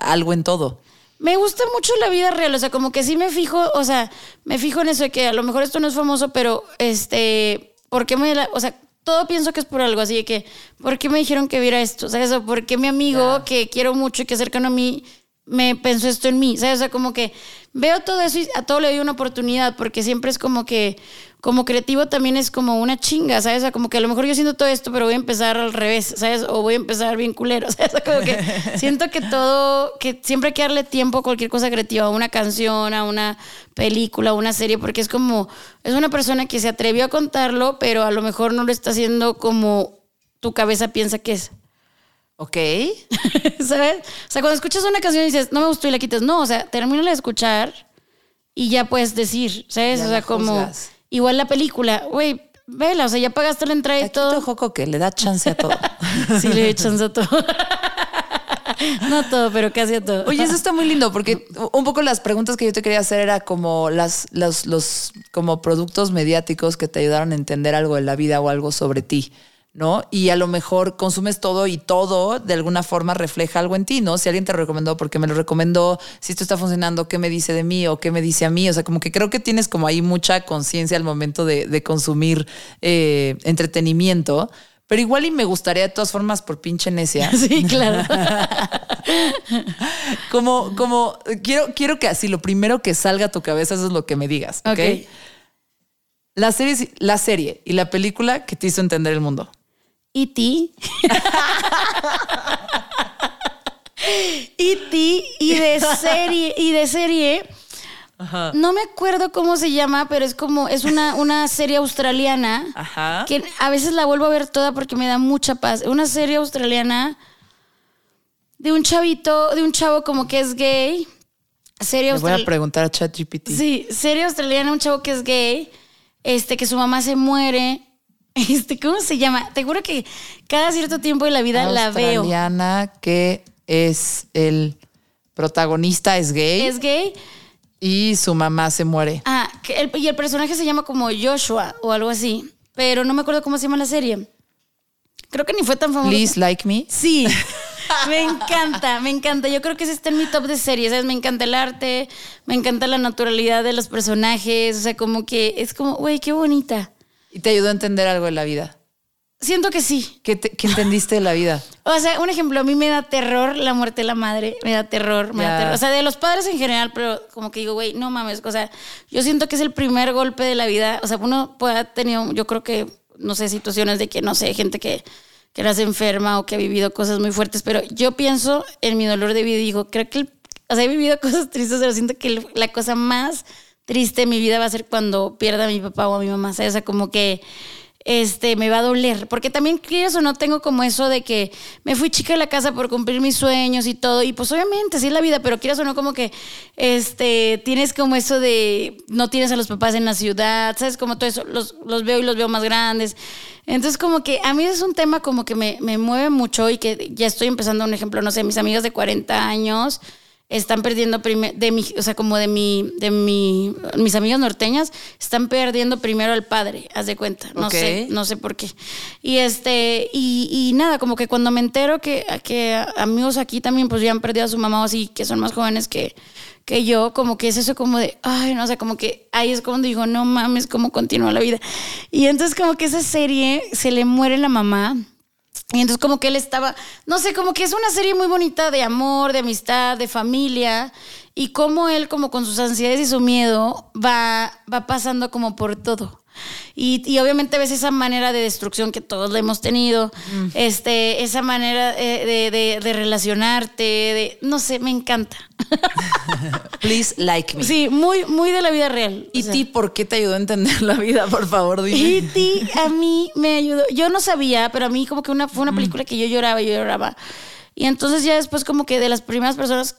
algo en todo. Me gusta mucho la vida real, o sea, como que sí me fijo, o sea, me fijo en eso de que a lo mejor esto no es famoso, pero este, ¿por qué me, o sea, todo pienso que es por algo, así de que, ¿por qué me dijeron que viera esto? O sea, eso, ¿por qué mi amigo que quiero mucho y que cercano a mí me pensó esto en mí? O sea, como que veo todo eso y a todo le doy una oportunidad, porque siempre es como que como creativo también es como una chinga, ¿sabes? O sea, como que a lo mejor yo siento todo esto, pero voy a empezar al revés, ¿sabes? O voy a empezar bien culero, ¿sabes? como que siento que todo, que siempre hay que darle tiempo a cualquier cosa creativa, a una canción, a una película, a una serie, porque es como, es una persona que se atrevió a contarlo, pero a lo mejor no lo está haciendo como tu cabeza piensa que es. Ok. ¿Sabes? O sea, cuando escuchas una canción y dices, no me gustó y la quitas, no, o sea, termina de escuchar y ya puedes decir, ¿sabes? o sea, como... Igual la película, güey, vela, o sea, ya pagaste la entrada y todo. Joco que le da chance a todo. sí, le da chance a todo. no todo, pero casi a todo. Oye, eso está muy lindo porque un poco las preguntas que yo te quería hacer era como las, los, como productos mediáticos que te ayudaron a entender algo de la vida o algo sobre ti. ¿No? Y a lo mejor consumes todo y todo de alguna forma refleja algo en ti, ¿no? Si alguien te lo recomendó, porque me lo recomendó, si esto está funcionando, ¿qué me dice de mí o qué me dice a mí? O sea, como que creo que tienes como ahí mucha conciencia al momento de, consumir eh, entretenimiento. Pero igual y me gustaría de todas formas por pinche necia. Sí, claro. como, como, quiero, quiero que así lo primero que salga a tu cabeza, eso es lo que me digas. Ok. okay. La, serie, la serie y la película que te hizo entender el mundo. E.T. E.T. y de serie, y de serie. No me acuerdo cómo se llama, pero es como, es una, una serie australiana. Ajá. Que a veces la vuelvo a ver toda porque me da mucha paz. Una serie australiana de un chavito, de un chavo como que es gay. Serie Le voy a preguntar a ChatGPT. Sí, serie australiana, un chavo que es gay, este, que su mamá se muere este, ¿cómo se llama? Te juro que cada cierto tiempo de la vida la veo. Australiana que es el protagonista es gay. Es gay. Y su mamá se muere. Ah, y el personaje se llama como Joshua o algo así. Pero no me acuerdo cómo se llama la serie. Creo que ni fue tan famoso. Please like me. Sí. me encanta, me encanta. Yo creo que ese está en mi top de series. ¿sabes? Me encanta el arte, me encanta la naturalidad de los personajes. O sea, como que es como, güey, qué bonita. ¿Y te ayudó a entender algo de la vida? Siento que sí. ¿Qué, entendiste de la vida? O sea, un ejemplo, a mí me da terror la muerte de la madre, me da terror, me da terror. O sea, de los padres en general, pero como que digo, güey, no mames, o sea, yo siento que es el primer golpe de la vida. O sea, uno puede haber tenido, yo creo que, no sé, situaciones de que, no sé, gente que, que nace enferma o que ha vivido cosas muy fuertes, pero yo pienso en mi dolor de vida y digo, creo que, o sea, he vivido cosas tristes, pero siento que la cosa más triste mi vida va a ser cuando pierda a mi papá o a mi mamá. O sea, como que este, me va a doler. Porque también, quieres o no, tengo como eso de que me fui chica de la casa por cumplir mis sueños y todo. Y pues obviamente, sí es la vida, pero quieras o no, como que este, tienes como eso de no tienes a los papás en la ciudad, ¿sabes? Como todo eso, los, los veo y los veo más grandes. Entonces, como que a mí es un tema como que me, me mueve mucho y que ya estoy empezando un ejemplo, no sé, mis amigas de 40 años están perdiendo de mi, o sea, como de mi, de mi, mis amigas norteñas, están perdiendo primero al padre, haz de cuenta. No sé, no sé por qué. Y este, y, y, nada, como que cuando me entero que, que amigos aquí también pues ya han perdido a su mamá o así, que son más jóvenes que, que yo, como que es eso como de, ay, no sé, como que ahí es cuando digo, no mames, cómo continúa la vida. Y entonces como que esa serie se le muere la mamá y entonces como que él estaba, no sé, como que es una serie muy bonita de amor, de amistad, de familia, y cómo él como con sus ansiedades y su miedo va, va pasando como por todo. Y, obviamente ves esa manera de destrucción que todos le hemos tenido, este, esa manera eh, de, relacionarte, de, no sé, me encanta. Please like me. Sí, muy, muy de la vida real. ¿Y ti por qué te ayudó a entender la vida, por favor? Dime. Y ti a mí me ayudó. Yo no sabía, pero a mí como que una, fue una película que yo lloraba, yo lloraba. Y entonces ya después como que de las primeras personas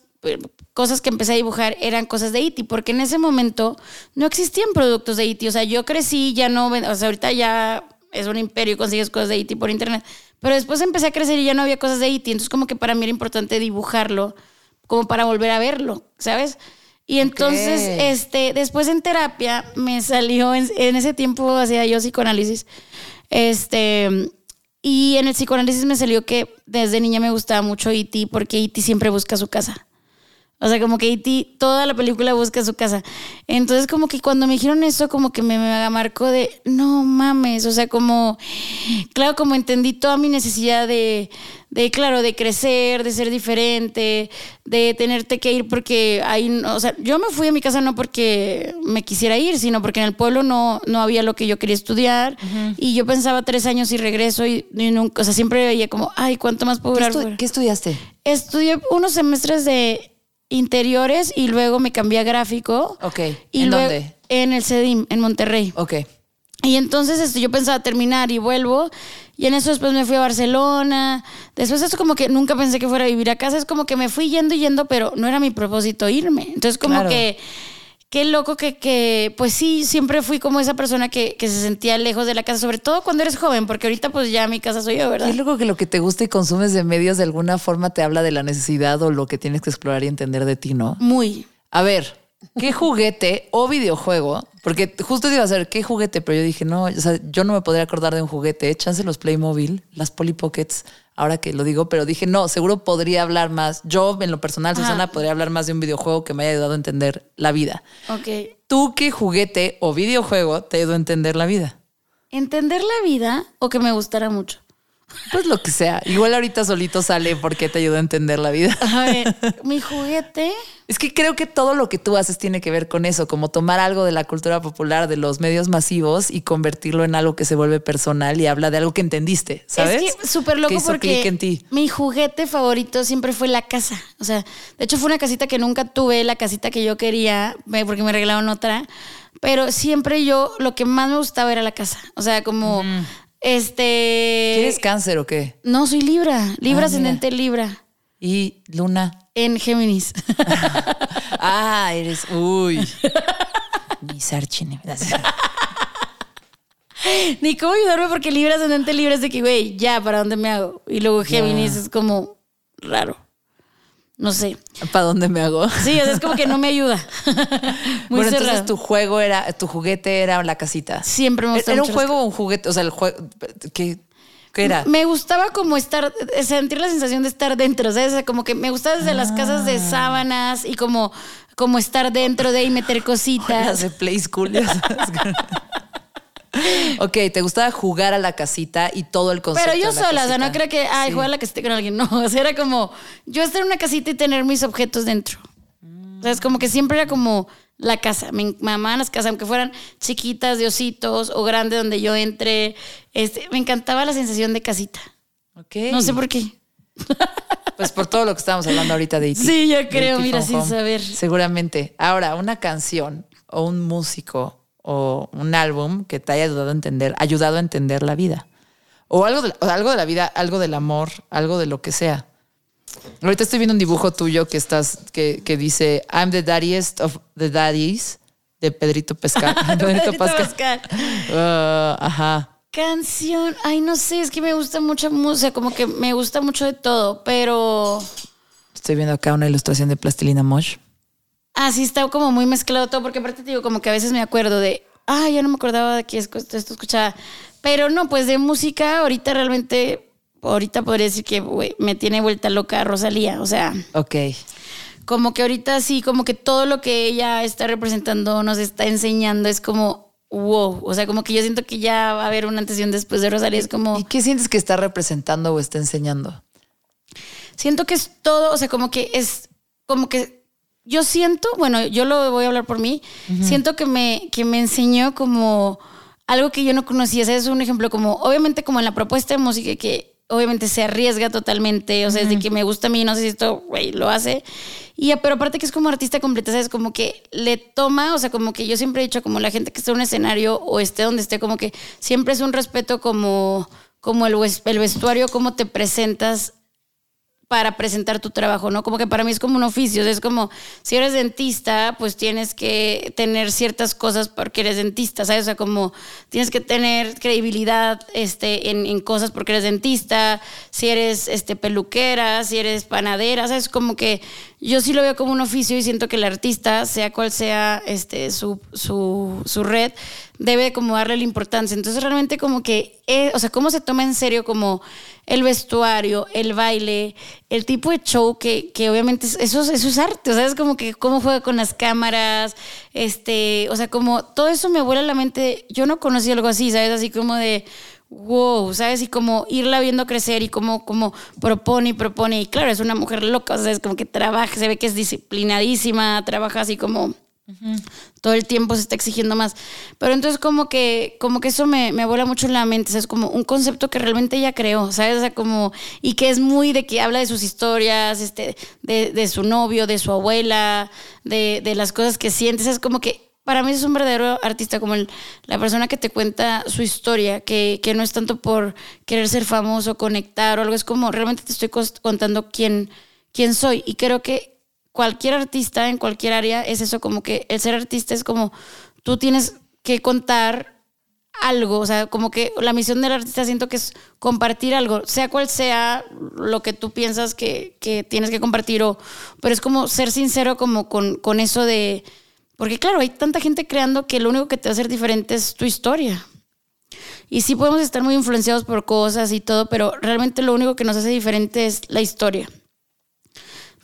cosas que empecé a dibujar eran cosas de Iti, porque en ese momento no existían productos de Iti. O sea, yo crecí, ya no, o sea, ahorita ya es un imperio y consigues cosas de Iti por internet. Pero después empecé a crecer y ya no había cosas de Iti. Entonces, como que para mí era importante dibujarlo, como para volver a verlo, ¿sabes? Y entonces, este, después en terapia me salió, en, en ese tiempo hacía yo psicoanálisis, este, y en el psicoanálisis me salió que desde niña me gustaba mucho Iti porque Iti siempre busca su casa. O sea, como que E.T. toda la película busca su casa. Entonces, como que cuando me dijeron eso, como que me, me marcó de, no mames, o sea, como, claro, como entendí toda mi necesidad de, de, claro, de crecer, de ser diferente, de tenerte que ir porque hay, o sea, yo me fui a mi casa no porque me quisiera ir, sino porque en el pueblo no, no había lo que yo quería estudiar y yo pensaba tres años y regreso y, nunca, o sea, siempre veía como, ay, ¿cuánto más puedo durar? ¿Qué estudiaste? Estudié unos semestres de interiores y luego me cambié a gráfico. Ok. Y ¿En dónde? En el CEDIM, en Monterrey. Ok. Y entonces esto, yo pensaba terminar y vuelvo. Y en eso después me fui a Barcelona. Después esto como que nunca pensé que fuera a vivir a casa. Es como que me fui yendo y yendo, pero no era mi propósito irme. Entonces como que qué loco que, que, pues sí, siempre fui como esa persona que, que, se sentía lejos de la casa, sobre todo cuando eres joven, porque ahorita pues ya mi casa soy yo, ¿verdad? Qué loco que lo que te gusta y consumes de medios de alguna forma te habla de la necesidad o lo que tienes que explorar y entender de ti, ¿no? Muy. A ver, ¿qué juguete o videojuego? Porque justo te iba a hacer, ¿qué juguete? Pero yo dije, no, o sea, yo no me podría acordar de un juguete. Chance los Playmobil, las Polly Pockets, ahora que lo digo, pero dije, no, seguro podría hablar más. Yo, en lo personal, Susana, podría hablar más de un videojuego que me haya ayudado a entender la vida. Ok. ¿Tú qué juguete o videojuego te ayudó a entender la vida? Entender la vida o que me gustara mucho. Pues lo que sea. Igual ahorita solito sale porque te ayuda a entender la vida. A ver, mi juguete. Es que creo que todo lo que tú haces tiene que ver con eso, como tomar algo de la cultura popular, de los medios masivos y convertirlo en algo que se vuelve personal y habla de algo que entendiste, ¿sabes? Es que súper loco Que hizo porque en ti. mi juguete favorito siempre fue la casa. O sea, de hecho fue una casita que nunca tuve, la casita que yo quería, me- porque me regalaron otra. Pero siempre yo, lo que más me gustaba era la casa. O sea, como, este... ¿Quieres cáncer o qué? No, soy Libra. Libra Ah, ascendente Libra. Y Luna. En Géminis. Ah, eres. Uy. Mis archinemedas. Ni cómo ayudarme porque Libra ascendente Libra es de que, güey, ya, ¿para dónde me hago? Y luego Géminis es como raro. No sé. ¿Para dónde me hago? Sí, es como que no me ayuda. Muy bueno, cerrado. entonces tu juego era, tu juguete era la casita. Siempre me gustó ¿Era un juego o un juguete? O sea, el juego. ¿Qué, qué era? Me gustaba como estar, eh, sentir la sensación de estar dentro, ¿sabes? O sea, como que me gustaba desde las casas de Ah. sábanas y como, como estar dentro de y meter Las cositas. de Play School. ok, te gustaba jugar a la casita y todo el concepto. Pero yo de la sola, o sea, no creo que, ay, Sí. jugar a la casita con alguien. No, o sea, era como yo estar en una casita y tener mis objetos dentro. O sea, es como que siempre era como la casa. Me mamaban las casas, aunque fueran chiquitas, de ositos o grandes donde yo entré. Este, me encantaba la sensación de casita. Ok. No sé por qué. Pues por todo lo que estábamos hablando ahorita de E.T. Sí, yo creo, mira, sin Home. saber. Seguramente. Ahora, una canción o un músico o un álbum que te haya ayudado a entender, ayudado a entender la vida. O algo de, o algo de la vida, algo del amor, algo de lo que sea. Ahorita estoy viendo un dibujo tuyo que estás, que, que dice I'm the daddiest of the daddies de Pedrito Pescar. Pedrito Pascal. Ah, ajá. Canción, ay, no sé, es que me gusta mucha música, como que me gusta mucho de todo, pero Estoy viendo acá una ilustración de Plastilina Mosh. Así está como muy mezclado todo, porque aparte te digo, como que a veces me acuerdo de, ah, ya no me acordaba de que esto, esto escuchaba, pero no, pues de música, ahorita realmente, ahorita podría decir que me tiene vuelta loca Rosalía, o sea, Ok. como que ahorita sí, como que todo lo que ella está representando, nos está enseñando, es como, wow, o sea, como que yo siento que ya va a haber una antes y un después de Rosalía, es como... ¿Y qué sientes que está representando o está enseñando? Siento que es todo, o sea, como que es, como que yo siento, bueno, yo lo voy a hablar por mí, siento que me, que me enseñó como algo que yo no conocía. O sea, es un ejemplo como, obviamente como en la propuesta de música que obviamente se arriesga totalmente, o sea, es de que me gusta a mí, no sé si esto, güey, lo hace. Y, ya, pero aparte que es como artista completa, ¿sabes? Como que le toma, o sea, como que yo siempre he dicho, como la gente que está en un escenario o esté donde esté, como que siempre es un respeto como, como el, el vestuario, cómo te presentas para presentar tu trabajo, ¿no? Como que para mí es como un oficio, es como si eres dentista, pues tienes que tener ciertas cosas porque eres dentista, ¿sabes? O sea, como tienes que tener credibilidad este, en, en cosas porque eres dentista, si eres este, peluquera, si eres panadera, ¿sabes? Como que yo sí lo veo como un oficio y siento que el artista, sea cual sea este, su, su, su red, debe como darle la importancia. Entonces realmente como que, eh, o sea, cómo se toma en serio como el vestuario, el baile, el tipo de show que, que obviamente es- eso, es- eso es arte, o sea, es como que cómo juega con las cámaras, este, o sea, como todo eso me vuela a la mente, yo no conocí algo así, ¿sabes? Así como de, wow, ¿sabes? Y como irla viendo crecer y como, como propone y propone, y claro, es una mujer loca, o sea, es como que trabaja, se ve que es disciplinadísima, trabaja así como todo el tiempo se está exigiendo más. Pero entonces como que, como que eso me, me vuela mucho en la mente, es como un concepto que realmente ella creó, ¿sabes? O como, y que es muy de que habla de sus historias, este, de, de su novio, de su abuela, de, de las cosas que siente, es como que para mí es un verdadero artista, como el- la persona que te cuenta su historia, que, que no es tanto por querer ser famoso, conectar o algo, es como realmente te estoy contando quién, quién soy. Y creo que cualquier artista en cualquier área es eso, como que el ser artista es como tú tienes que contar algo, o sea, como que la misión del artista siento que es compartir algo, sea cual sea lo que tú piensas que, que tienes que compartir, o, pero es como ser sincero como con, con eso de, Porque claro, hay tanta gente creando que lo único que te va a hacer diferente es tu historia. Y sí podemos estar muy influenciados por cosas y todo, pero realmente lo único que nos hace diferente es la historia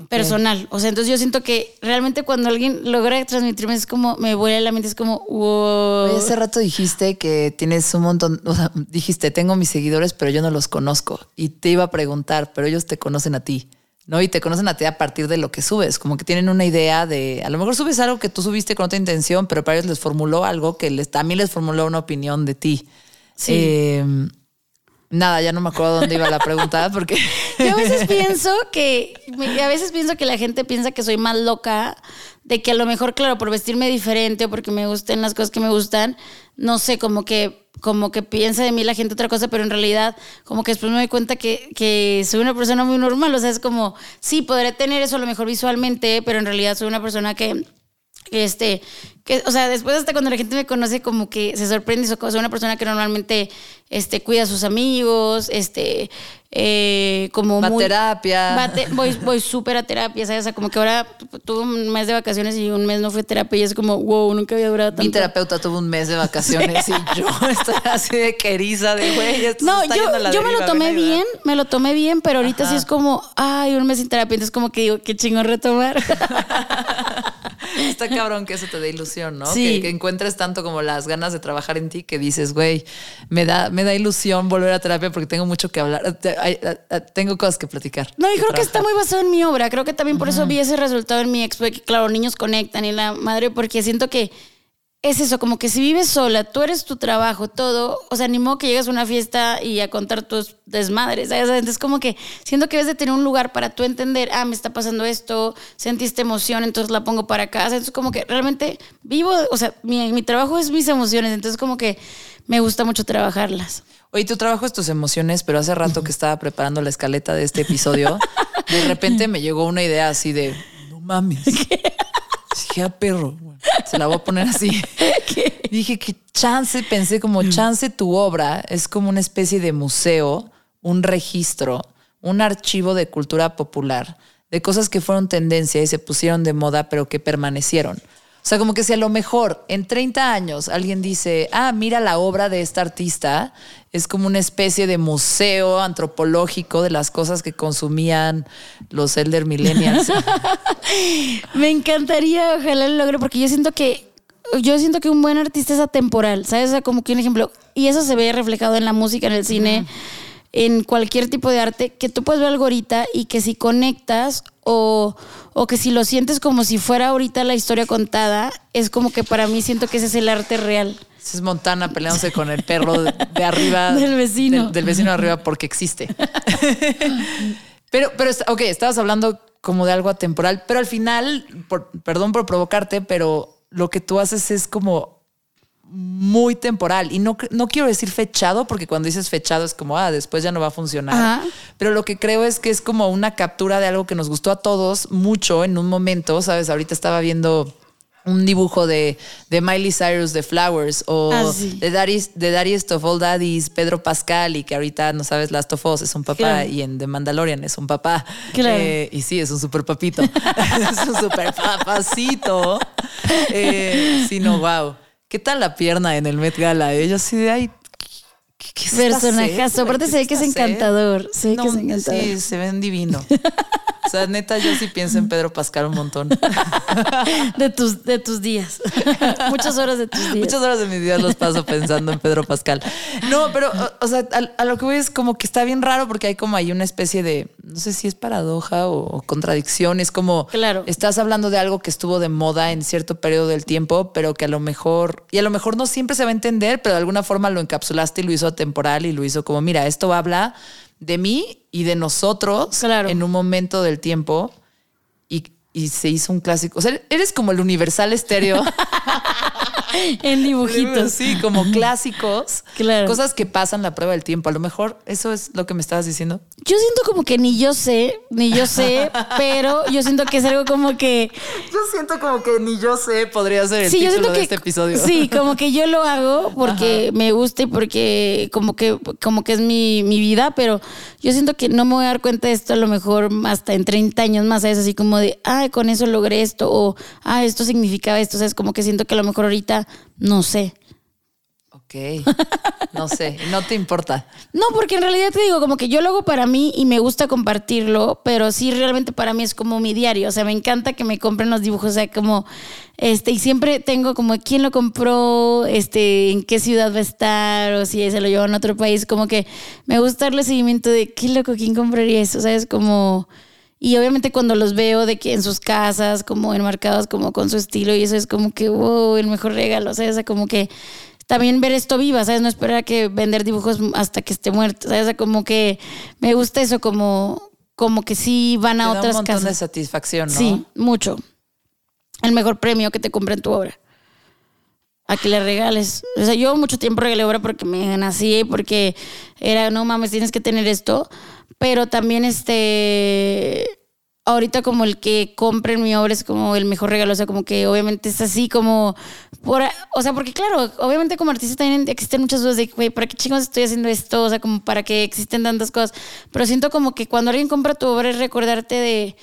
personal. O sea, entonces yo siento que realmente cuando alguien logra transmitirme es como, me vuela la mente, es como, wow. hace rato dijiste que tienes un montón, o sea, dijiste, tengo mis seguidores, pero yo no los conozco. Y te iba a preguntar, pero ellos te conocen a ti. ¿no? Y te conocen a ti a partir de lo que subes, como que tienen una idea de, a lo mejor subes algo que tú subiste con otra intención, pero para ellos les formuló algo que les, también les formuló una opinión de ti. Sí. Eh, Nada, ya no me acuerdo dónde iba la pregunta porque yo a veces pienso que a veces pienso que la gente piensa que soy más loca, de que a lo mejor claro, por vestirme diferente o porque me gusten las cosas que me gustan, no sé, como que como que piensa de mí la gente otra cosa, pero en realidad como que después me doy cuenta que, que soy una persona muy normal, o sea, es como, sí, podré tener eso a lo mejor visualmente, pero en realidad soy una persona que este, que, o sea, después hasta cuando la gente me conoce como que se sorprende, soy una persona que normalmente este, cuida a sus amigos, este, eh, como... Va terapia. voy voy súper a terapia, ¿sabes? O sea, como que ahora tuve un mes de vacaciones y un mes no fue terapia y es como, wow, nunca había durado tanto. Mi terapeuta tuvo un mes de vacaciones y yo estoy así de queriza, de güey, esto No, yo, yo me lo tomé bien, me lo tomé bien, pero ahorita sí es como, ay, un mes sin terapia, entonces como que digo, qué chingón retomar. Está cabrón que eso te dé ilusión, ¿no? Sí. Que, encuentres tanto como las ganas de trabajar en ti que dices, güey, me da, me da ilusión volver a terapia porque tengo mucho que hablar, tengo cosas que platicar. No, y creo que está muy basado en mi obra. Creo que también por eso vi ese resultado en mi expo, que claro, niños conectan y la madre, porque siento que es eso, como que si vives sola, tú eres tu trabajo, todo, o sea, ni modo que llegas a una fiesta y a contar tus desmadres, ¿sabes? Entonces como que siento que debes de tener un lugar para tú entender, ah, me está pasando esto, sentiste emoción, entonces la pongo para acá, entonces como que realmente vivo, o sea, mi, mi trabajo es mis emociones, entonces como que me gusta mucho trabajarlas. Oye, tu trabajo es tus emociones, pero hace rato que estaba preparando la escaleta de este episodio, de repente me llegó una idea así de, no mames. Dije, ah, perro, se la voy a poner así. Dije que chance, pensé como chance tu obra es como una especie de museo, un registro, un archivo de cultura popular, de cosas que fueron tendencia y se pusieron de moda, pero que permanecieron. O sea, como que si a lo mejor en 30 años alguien dice, ah, mira la obra de esta artista, es como una especie de museo antropológico de las cosas que consumían los elder millennials. Me encantaría, ojalá lo logre, porque yo siento que yo siento que un buen artista es atemporal, ¿sabes? O sea, como que un ejemplo, y eso se ve reflejado en la música, en el cine en cualquier tipo de arte, que tú puedes ver algo ahorita y que si conectas o, o, que si lo sientes como si fuera ahorita la historia contada, es como que para mí siento que ese es el arte real. Es Montana peleándose con el perro de, arriba. del vecino. Del, vecino de arriba porque existe. pero, pero, ok, estabas hablando como de algo atemporal, pero al final, perdón por provocarte, pero lo que tú haces es como muy temporal. Y no, no quiero decir fechado, porque cuando dices fechado es como, ah, después ya no va a funcionar. Pero lo que creo es que es como una captura de algo que nos gustó a todos mucho en un momento, ¿sabes? Ahorita estaba viendo un dibujo de, de Miley Cyrus de Flowers o ah, de, Daddy's, de Daddy's of All Daddies, Pedro Pascal, y que ahorita no sabes, Last of Us es un papá y en The Mandalorian es un papá. Eh, y sí, es un super papito. es un super papacito. Eh, sí, no, wow. ¿Qué tal la pierna en el Met Gala? Ella sí de ahí. ¿Qué, Personajazo. Aparte se ve que es encantador. Sí, que es encantador. Sí, se ven divino. O sea, neta, yo sí pienso en Pedro Pascal un montón. De tus, de tus días. Muchas horas de tus días. Muchas horas de mis días los paso pensando en Pedro Pascal. No, pero, o, sea, a, lo que voy es como que está bien raro porque hay como ahí una especie de, no sé si es paradoja o, contradicción. Es como, claro. estás hablando de algo que estuvo de moda en cierto periodo del tiempo, pero que a lo mejor, y a lo mejor no siempre se va a entender, pero de alguna forma lo encapsulaste y lo hizo temporal y lo hizo como, mira, esto habla de mí y de nosotros en un momento del tiempo y, y, se hizo un clásico. O sea, eres como el universal estéreo. en dibujitos. Sí, como clásicos. Claro. Cosas que pasan la prueba del tiempo. A lo mejor eso es lo que me estabas diciendo. Yo siento como que ni yo sé, ni yo sé, pero yo siento que es algo como que. Yo siento como que ni yo sé podría ser el sí, título de este episodio. Sí, como que yo lo hago porque me gusta y porque como que, como que es mi, mi vida, pero yo siento que no me voy a dar cuenta de esto a lo mejor hasta en 30 años más. Es así como de, ay, ay, con eso logré esto, o, ah, esto significaba esto, o sea, es como que siento que a lo mejor ahorita, no sé. Ok, no sé, no te importa. No, porque en realidad te digo, como que yo lo hago para mí y me gusta compartirlo, pero sí realmente para mí es como mi diario, o sea, me encanta que me compren los dibujos, o sea, como, este, y siempre tengo como quién lo compró, este, en qué ciudad va a estar, o si se lo llevan a otro país, como que me gusta darle seguimiento de qué loco, quién compraría eso, o sea, es como... Y obviamente cuando los veo de que en sus casas, como enmarcados como con su estilo, y eso es como que, wow, el mejor regalo, o sea, es como que también ver esto viva, ¿sabes? No esperar a que vender dibujos hasta que esté muerto, ¿sabes? O sea, como que me gusta eso, como, como que sí van a Te da otras un montón casas. de satisfacción, ¿no? Sí, mucho. El mejor premio que te compren tu obra. A que le regales. O sea, yo mucho tiempo regalé obra porque me nací, porque era, no mames, tienes que tener esto. Pero también este. Ahorita como el que compren mi obra es como el mejor regalo. O sea, como que obviamente es así como. Por, o sea, porque claro, obviamente como artista también existen muchas dudas de, güey, ¿para qué chingos estoy haciendo esto? O sea, como para que existen tantas cosas. Pero siento como que cuando alguien compra tu obra es recordarte de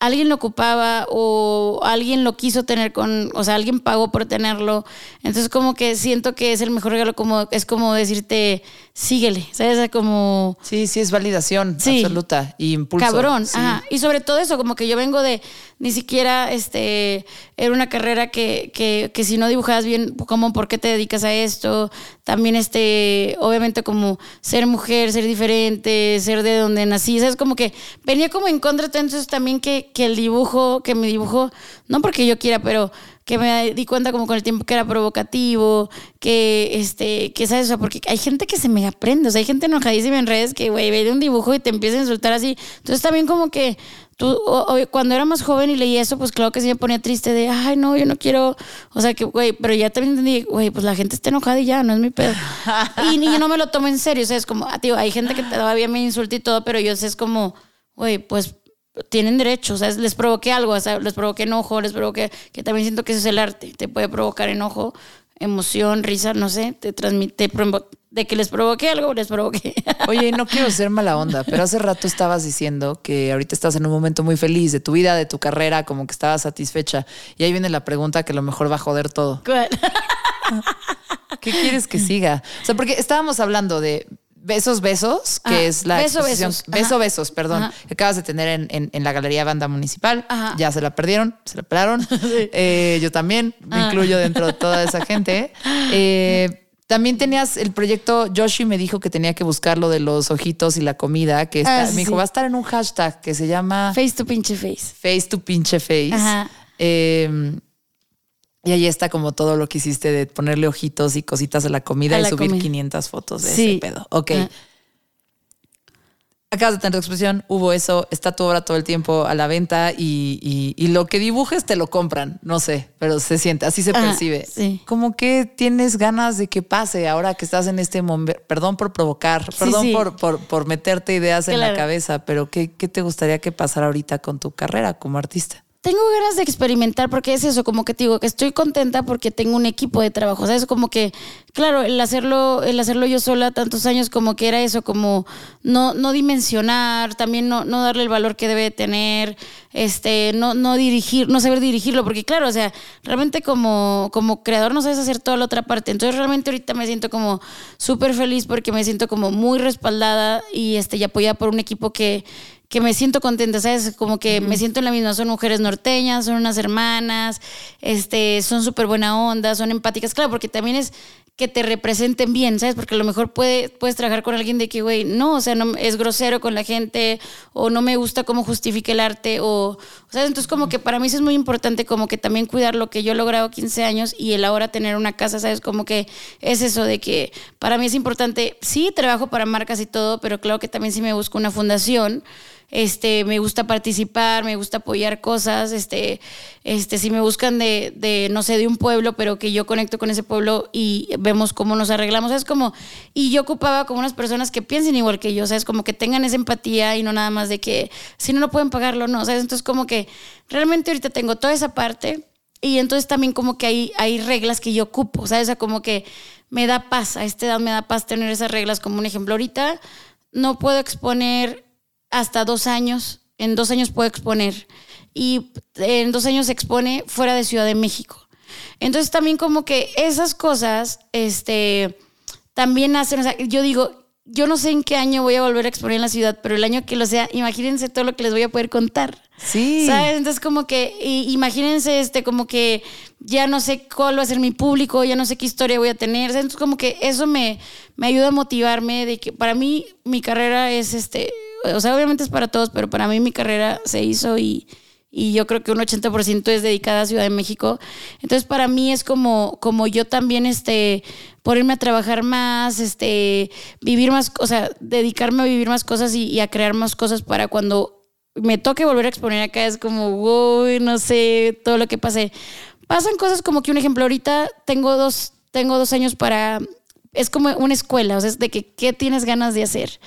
alguien lo ocupaba o alguien lo quiso tener con, o sea, alguien pagó por tenerlo. Entonces como que siento que es el mejor regalo, como es como decirte, síguele, ¿sabes? Como Sí, sí, es validación Sí. absoluta y impulso. cabrón. Sí. Ajá. Y sobre todo eso, como que yo vengo de, ni siquiera, este, era una carrera que, que, que si no dibujabas bien, como, ¿por qué te dedicas a esto? También, este, obviamente como ser mujer, ser diferente, ser de donde nací, ¿sabes? Como que venía como en contra, entonces también que, que el dibujo, que mi dibujo, no porque yo quiera, pero que me di cuenta como con el tiempo que era provocativo, que, este, que sabes, o sea, porque hay gente que se me aprende, o sea, hay gente enojadísima en redes que, güey, ve un dibujo y te empieza a insultar así. Entonces también como que tú, o- o- cuando era más joven y leí eso, pues claro que sí me ponía triste de, ay, no, yo no quiero, o sea, que, güey, pero ya también entendí, güey, pues la gente está enojada y ya, no es mi pedo. y, y yo no me lo tomo en serio, o sea, es como, ah, tío, hay gente que todavía me insulta y todo, pero yo sé, es como, güey, pues tienen derecho, o sea, les provoqué algo, o sea, les provoqué enojo, les provoqué, que también siento que eso es el arte, te puede provocar enojo, emoción, risa, no sé, te transmite, provo- de que les provoqué algo, les provoqué. Oye, no quiero ser mala onda, pero hace rato estabas diciendo que ahorita estás en un momento muy feliz de tu vida, de tu carrera, como que estabas satisfecha. Y ahí viene la pregunta que a lo mejor va a joder todo. ¿Qué quieres que siga? O sea, porque estábamos hablando de Besos Besos, que Ajá, es la Beso exposición- Besos, Beso. Besos, perdón, Ajá. que acabas de tener en, en- en la Galería Banda Municipal. Ajá. Ya se la perdieron, se la pelaron. Eh, yo también me Ah. incluyo dentro de toda esa gente. Eh, también tenías el proyecto, Yoshi me dijo que tenía que buscar lo de los ojitos y la comida, que está- Ah, sí, me dijo, sí. va a estar en un hashtag que se llama Face to pinche face. Face to pinche face. Ajá. Eh, y ahí está como todo lo que hiciste de ponerle ojitos y cositas a la comida A y la subir comida. 500 fotos de Sí. ese pedo. Ok. Ah. Acabas de tener tu exposición, hubo eso, está tu obra todo el tiempo a la venta y, y- y lo que dibujes te lo compran, no sé, pero se siente, así se Ajá, percibe. sí. Como que tienes ganas de que pase ahora que estás en este momento, perdón por provocar, perdón sí. Por, por, por meterte ideas en la cabeza, pero ¿qué, ¿qué te gustaría que pasara ahorita con tu carrera como artista? Tengo ganas de experimentar porque es eso, como que te digo, que estoy contenta porque tengo un equipo de trabajo. O sea, es como que, claro, el hacerlo, el hacerlo yo sola tantos años, como que era eso, como no, no dimensionar, también no, no darle el valor que debe tener, este, no, no dirigir, no saber dirigirlo, porque claro, o sea, realmente como, como creador no sabes hacer toda la otra parte. Entonces realmente ahorita me siento como súper feliz porque me siento como muy respaldada y este, y apoyada por un equipo que que me siento contenta, ¿sabes? Como que me siento en la misma, son mujeres norteñas, son unas hermanas, este, son súper buena onda, son empáticas, claro, porque también es que te representen bien, ¿sabes? Porque a lo mejor puede, puedes trabajar con alguien de que, güey, no, o sea, no, es grosero con la gente, o no me gusta cómo justifica el arte, o, o sea, entonces como que para mí eso es muy importante, como que también cuidar lo que yo he logrado 15 años y el ahora tener una casa, ¿sabes? Como que es eso de que para mí es importante, sí, trabajo para marcas y todo, pero claro que también sí me busco una fundación, este, me gusta participar, me gusta apoyar cosas, este, este, si me buscan de, de, no sé, de un pueblo, pero que yo conecto con ese pueblo y vemos cómo nos arreglamos, es como, y yo ocupaba como unas personas que piensen igual que yo, ¿sabes? Como que tengan esa empatía y no nada más de que, si no, no pueden pagarlo, no, ¿sabes? Entonces como que realmente ahorita tengo toda esa parte y entonces también como que hay, hay reglas que yo ocupo, ¿sabes? O sea, como que me da paz, a esta edad me da paz tener esas reglas, como un ejemplo, ahorita no puedo exponer hasta dos años, en dos años puedo exponer. y en dos años se expone fuera de Ciudad de México. Entonces también como que esas cosas, este, también hacen, o sea, yo digo, yo no sé en qué año voy a volver a exponer en la ciudad, pero el año que lo sea, imagínense todo lo que les voy a poder contar. Sí. ¿Sabes? Entonces, como que, imagínense, este, como que ya no sé cuál va a ser mi público, ya no sé qué historia voy a tener. Entonces, como que eso me, me ayuda a motivarme de que para mí mi carrera es, este, o sea, obviamente es para todos, pero para mí mi carrera se hizo y, y yo creo que un 80% es dedicada a Ciudad de México. Entonces, para mí es como, como yo también, este, ponerme a trabajar más, este, vivir más, o sea, dedicarme a vivir más cosas y, a crear más cosas para cuando me toque volver a exponer acá, es como, uy, no sé, todo lo que pasé. Pasan cosas como que un ejemplo, ahorita tengo dos, tengo dos años para es como una escuela, o sea, es de que qué tienes ganas de hacer.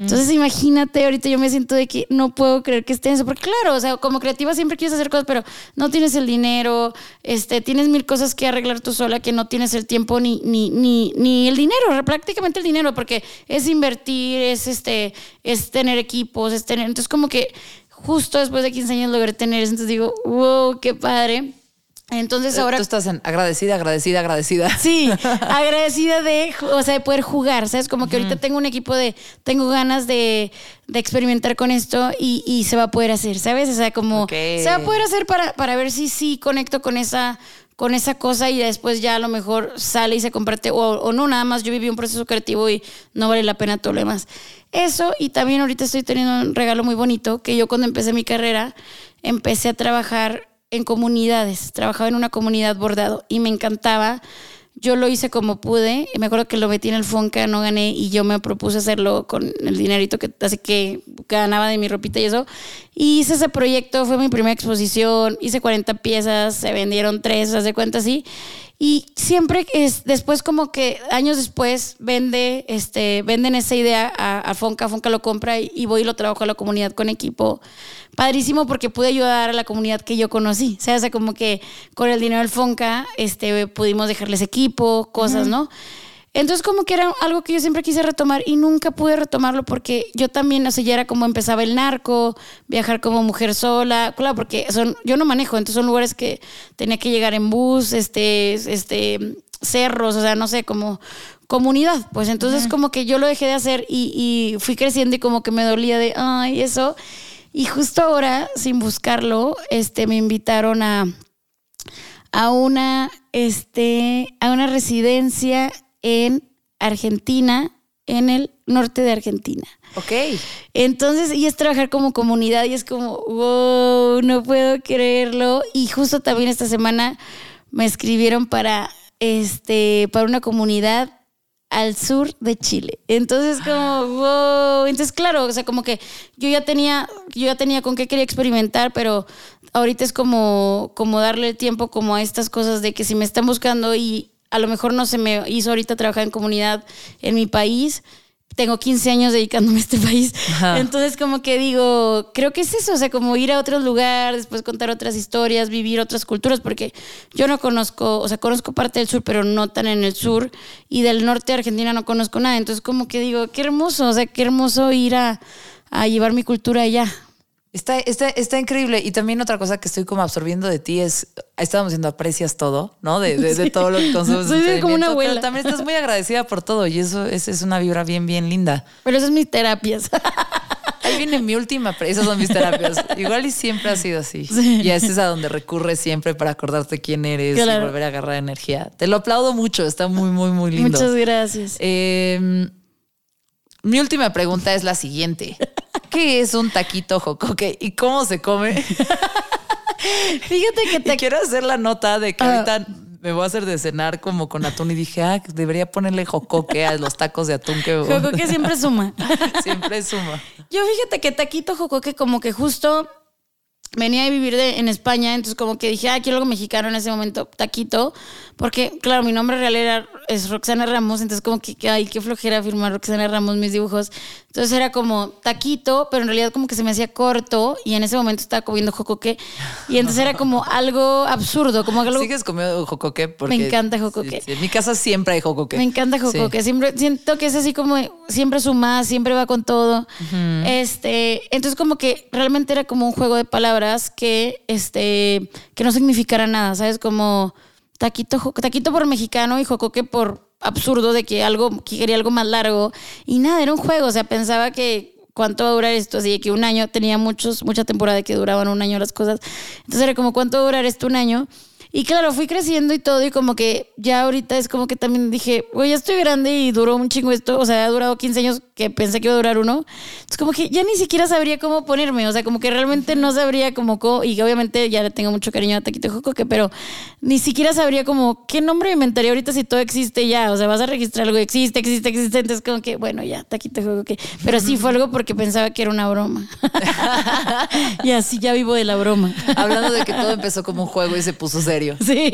Entonces, imagínate, ahorita yo me siento de que no puedo creer que esté en eso, porque claro, o sea, como creativa siempre quieres hacer cosas, pero no tienes el dinero, este, tienes mil cosas que arreglar tú sola, que no tienes el tiempo ni, ni, ni, ni el dinero, prácticamente el dinero, porque es invertir, es este, es tener equipos, es tener, entonces como que justo después de 15 años logré tener eso, entonces digo, wow, qué padre. Entonces Eh, ahora... Tú estás agradecida, agradecida, agradecida. Sí, agradecida de, o sea, de poder jugar, ¿sabes? Como que ahorita tengo un equipo de, tengo ganas de, de experimentar con esto y, y, se va a poder hacer, ¿sabes? O sea, como Okay. se va a poder hacer para, para ver si sí conecto con esa con esa cosa y después ya a lo mejor sale y se comparte o, o no, nada más yo viví un proceso creativo y no vale la pena todo lo demás. Eso y también ahorita estoy teniendo un regalo muy bonito que yo cuando empecé mi carrera empecé a trabajar en comunidades, trabajaba en una comunidad bordado y me encantaba. Yo lo hice como pude. Me acuerdo que lo metí en el Fonca, no gané y yo me propuse hacerlo con el dinerito que así que ganaba de mi ropita y eso. Hice ese proyecto, fue mi primera exposición, hice 40 piezas, se vendieron tres, haz de cuenta así. Y siempre es después como que años después vende, este, venden esa idea a, a Fonca, Fonca lo compra y, y voy y lo trabajo a la comunidad con equipo. Padrísimo porque pude ayudar a la comunidad que yo conocí. O sea, o sea como que con el dinero del Fonca este, pudimos dejarles equipo, cosas, ¿no? Entonces como que era algo que yo siempre quise retomar y nunca pude retomarlo porque yo también, o sea, ya era como empezaba el narco, viajar como mujer sola, claro, porque son, yo no manejo, entonces son lugares que tenía que llegar en bus, este, este, cerros, o sea, no sé, como comunidad, pues entonces como que yo lo dejé de hacer y, y fui creciendo y como que me dolía de, ay, eso. Y justo ahora, sin buscarlo, este, me invitaron a, a una, este, a una residencia en Argentina, en el norte de Argentina. Ok. Entonces, y es trabajar como comunidad y es como, wow, no puedo creerlo. Y justo también esta semana me escribieron para, este, para una comunidad al sur de Chile. Entonces, como, wow. Entonces, claro, o sea, como que yo ya tenía, yo ya tenía con qué quería experimentar, pero ahorita es como, como darle tiempo como a estas cosas de que si me están buscando y a lo mejor no se me hizo ahorita trabajar en comunidad en mi país. Tengo 15 años dedicándome a este país. Ajá. Entonces, como que digo, creo que es eso, o sea, como ir a otros lugares, después contar otras historias, vivir otras culturas, porque yo no conozco, o sea, conozco parte del sur, pero no tan en el sur, y del norte de Argentina no conozco nada. Entonces, como que digo, qué hermoso, o sea, qué hermoso ir a, a llevar mi cultura allá. Está, está, está increíble. Y también otra cosa que estoy como absorbiendo de ti es, estábamos diciendo, aprecias todo, ¿no? De, de, de todo lo que consumes. Soy como una abuela. Pero también estás muy agradecida por todo y eso es, es una vibra bien, bien linda. Pero eso es mis terapias. Ahí viene mi última, esas son mis terapias. Igual y siempre ha sido así. Sí. Y esa es a donde recurres siempre para acordarte quién eres Claro. y volver a agarrar energía. Te lo aplaudo mucho, está muy, muy, muy lindo. Muchas gracias. Eh, mi última pregunta es la siguiente. ¿Qué es un taquito jocoque y cómo se come? Fíjate que Y te quiero hacer la nota de que Ah. ahorita me voy a hacer de cenar como con atún y dije, ah, debería ponerle jocoque a los tacos de atún que Jocoque siempre suma. siempre suma. Yo fíjate que Taquito Jocoque como que justo venía a vivir de- en España, entonces como que dije, ah, quiero algo mexicano en ese momento, Taquito, porque claro, mi nombre real era es Roxana Ramos, entonces como que, ay, qué flojera firmar Roxana Ramos mis dibujos. Entonces era como taquito, pero en realidad como que se me hacía corto y en ese momento estaba comiendo jocoque y entonces era como algo absurdo, como algo... ¿Sigues comiendo jocoque? Porque, Me encanta jocoque. sí, sí, en mi casa siempre hay jocoque. Me encanta jocoque, siempre siento que es así como siempre suma, siempre va con todo. Este, entonces como que realmente era como un juego de palabras que este que no significara nada, ¿sabes? Como taquito taquito por mexicano y jocoque por absurdo de que algo que quería algo más largo y nada, era un juego, o sea, pensaba que cuánto va a durar esto, así que un año tenía muchos mucha temporada de que duraban un año las cosas. Entonces era como cuánto va a durar esto un año. Y claro, fui creciendo y todo, y como que ya ahorita es como que también dije, güey, ya estoy grande y duró un chingo esto, o sea, ha durado 15 años que pensé que iba a durar uno. Entonces, como que ya ni siquiera sabría cómo ponerme, o sea, como que realmente no sabría cómo, y obviamente ya le tengo mucho cariño a Taquito Jocoque, pero ni siquiera sabría como qué nombre inventaría ahorita si todo existe ya, o sea, vas a registrar algo, existe, existe, existe, entonces como que, bueno, ya, Taquito Jocoque. Pero sí fue algo porque pensaba que era una broma. y así ya vivo de la broma. Hablando de que todo empezó como un juego y se puso serio. Sí,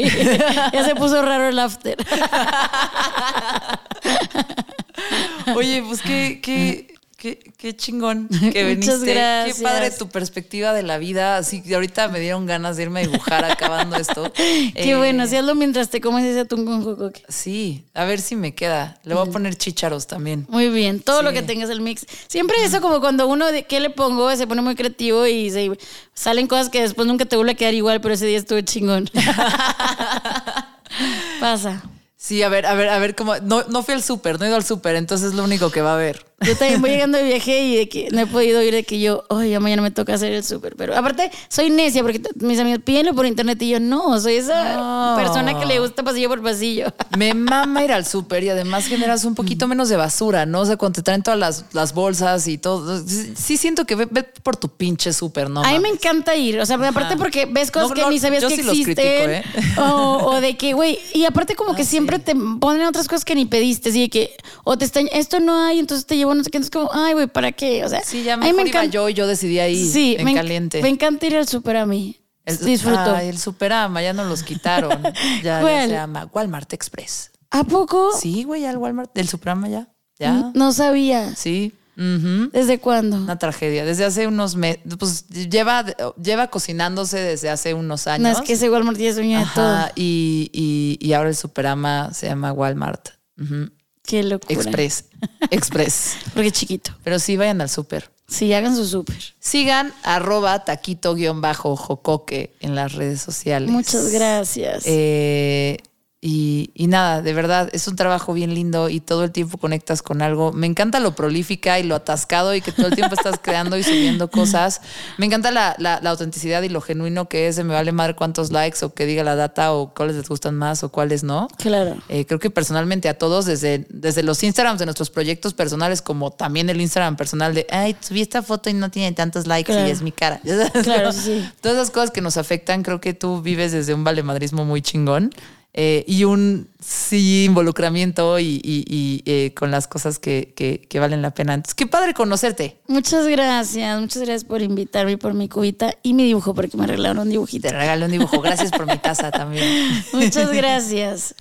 ya se puso raro el after. Oye, pues qué, qué, qué, qué chingón que viniste. Muchas gracias. Qué padre tu perspectiva de la vida. Así que ahorita me dieron ganas de irme a dibujar acabando esto. Qué Eh, bueno, hazlo mientras te comes ese atún con jocoque. Sí, a ver si me queda. Le voy a poner chícharos también. Muy bien, todo lo que tengas el mix. Siempre eso como cuando uno de qué le pongo se pone muy creativo y se, salen cosas que después nunca te vuelve a quedar igual, pero ese día estuvo chingón. Pasa. Sí, a ver, a ver, a ver cómo. No, no fui al súper, no he ido al súper, entonces es lo único que va a haber. Yo también voy llegando de viaje y de que no he podido ir de que yo, ay, ya mañana me toca hacer el súper. Pero aparte, soy necia porque mis amigos pídenlo por internet y yo no, soy esa No. persona que le gusta pasillo por pasillo. Me mama ir al súper y además generas un poquito menos de basura, ¿no? O sea, cuando te traen todas las, las bolsas y todo. Sí, siento que ve, ve por tu pinche súper, ¿no? A mí me encanta ir, o sea, aparte porque ves cosas No, que no, ni sabías yo que sí los existen. critico, ¿eh? o, o de que, güey, y aparte como Ah, que sí. siempre te ponen otras cosas que ni pediste, así de que, o te están, esto no hay, entonces te llevo no sé qué, entonces como, ay, güey, ¿para qué? O sea, Sí, ya mejor me encanta. yo y yo decidí ahí sí, en me, caliente. me encanta ir al súper a mí. El- Disfruto. Ay, el Superama, ya no los quitaron. Ya, se llama Walmart Express. ¿A poco? Sí, güey, ya el Walmart, del Superama ya. Ya. No sabía. Sí. ¿Desde cuándo? Una tragedia. Desde hace unos meses, pues lleva, lleva cocinándose desde hace unos No, años. es que ese Walmart ya es dueño de todo. Y, y, y ahora el Superama se llama Walmart. Ujú. Qué locura. Express. Express. Porque es chiquito. Pero sí, vayan al súper. Sí, hagan su súper. Sigan arroba taquito-jocoque en las redes sociales. Muchas gracias. Eh, y, y nada, de verdad, es un trabajo bien lindo y todo el tiempo conectas con algo. Me encanta lo prolífica y lo atascado y que todo el tiempo estás creando y subiendo cosas. Me encanta la, la- la autenticidad y lo genuino que es de me vale madre cuántos likes o que diga la data o cuáles les gustan más o cuáles no. claro. Eh, creo que personalmente a todos, desde, desde los Instagrams de nuestros proyectos personales, como también el Instagram personal de, ay, subí esta foto y no tiene tantos likes Claro. y es mi cara. Claro, sí. Todas esas cosas que nos afectan, creo que tú vives desde un valemadrismo muy chingón eh, y un sí involucramiento y, y- y, eh, con las cosas que, que- que valen la pena. Entonces, qué padre conocerte. Muchas gracias. Muchas gracias por invitarme y por mi cubita y mi dibujo, porque me arreglaron un dibujito. Te regalé un dibujo. Gracias por mi taza también. Muchas gracias.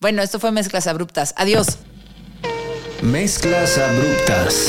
Bueno, esto fue Mezclas Abruptas. Adiós. Mezclas abruptas.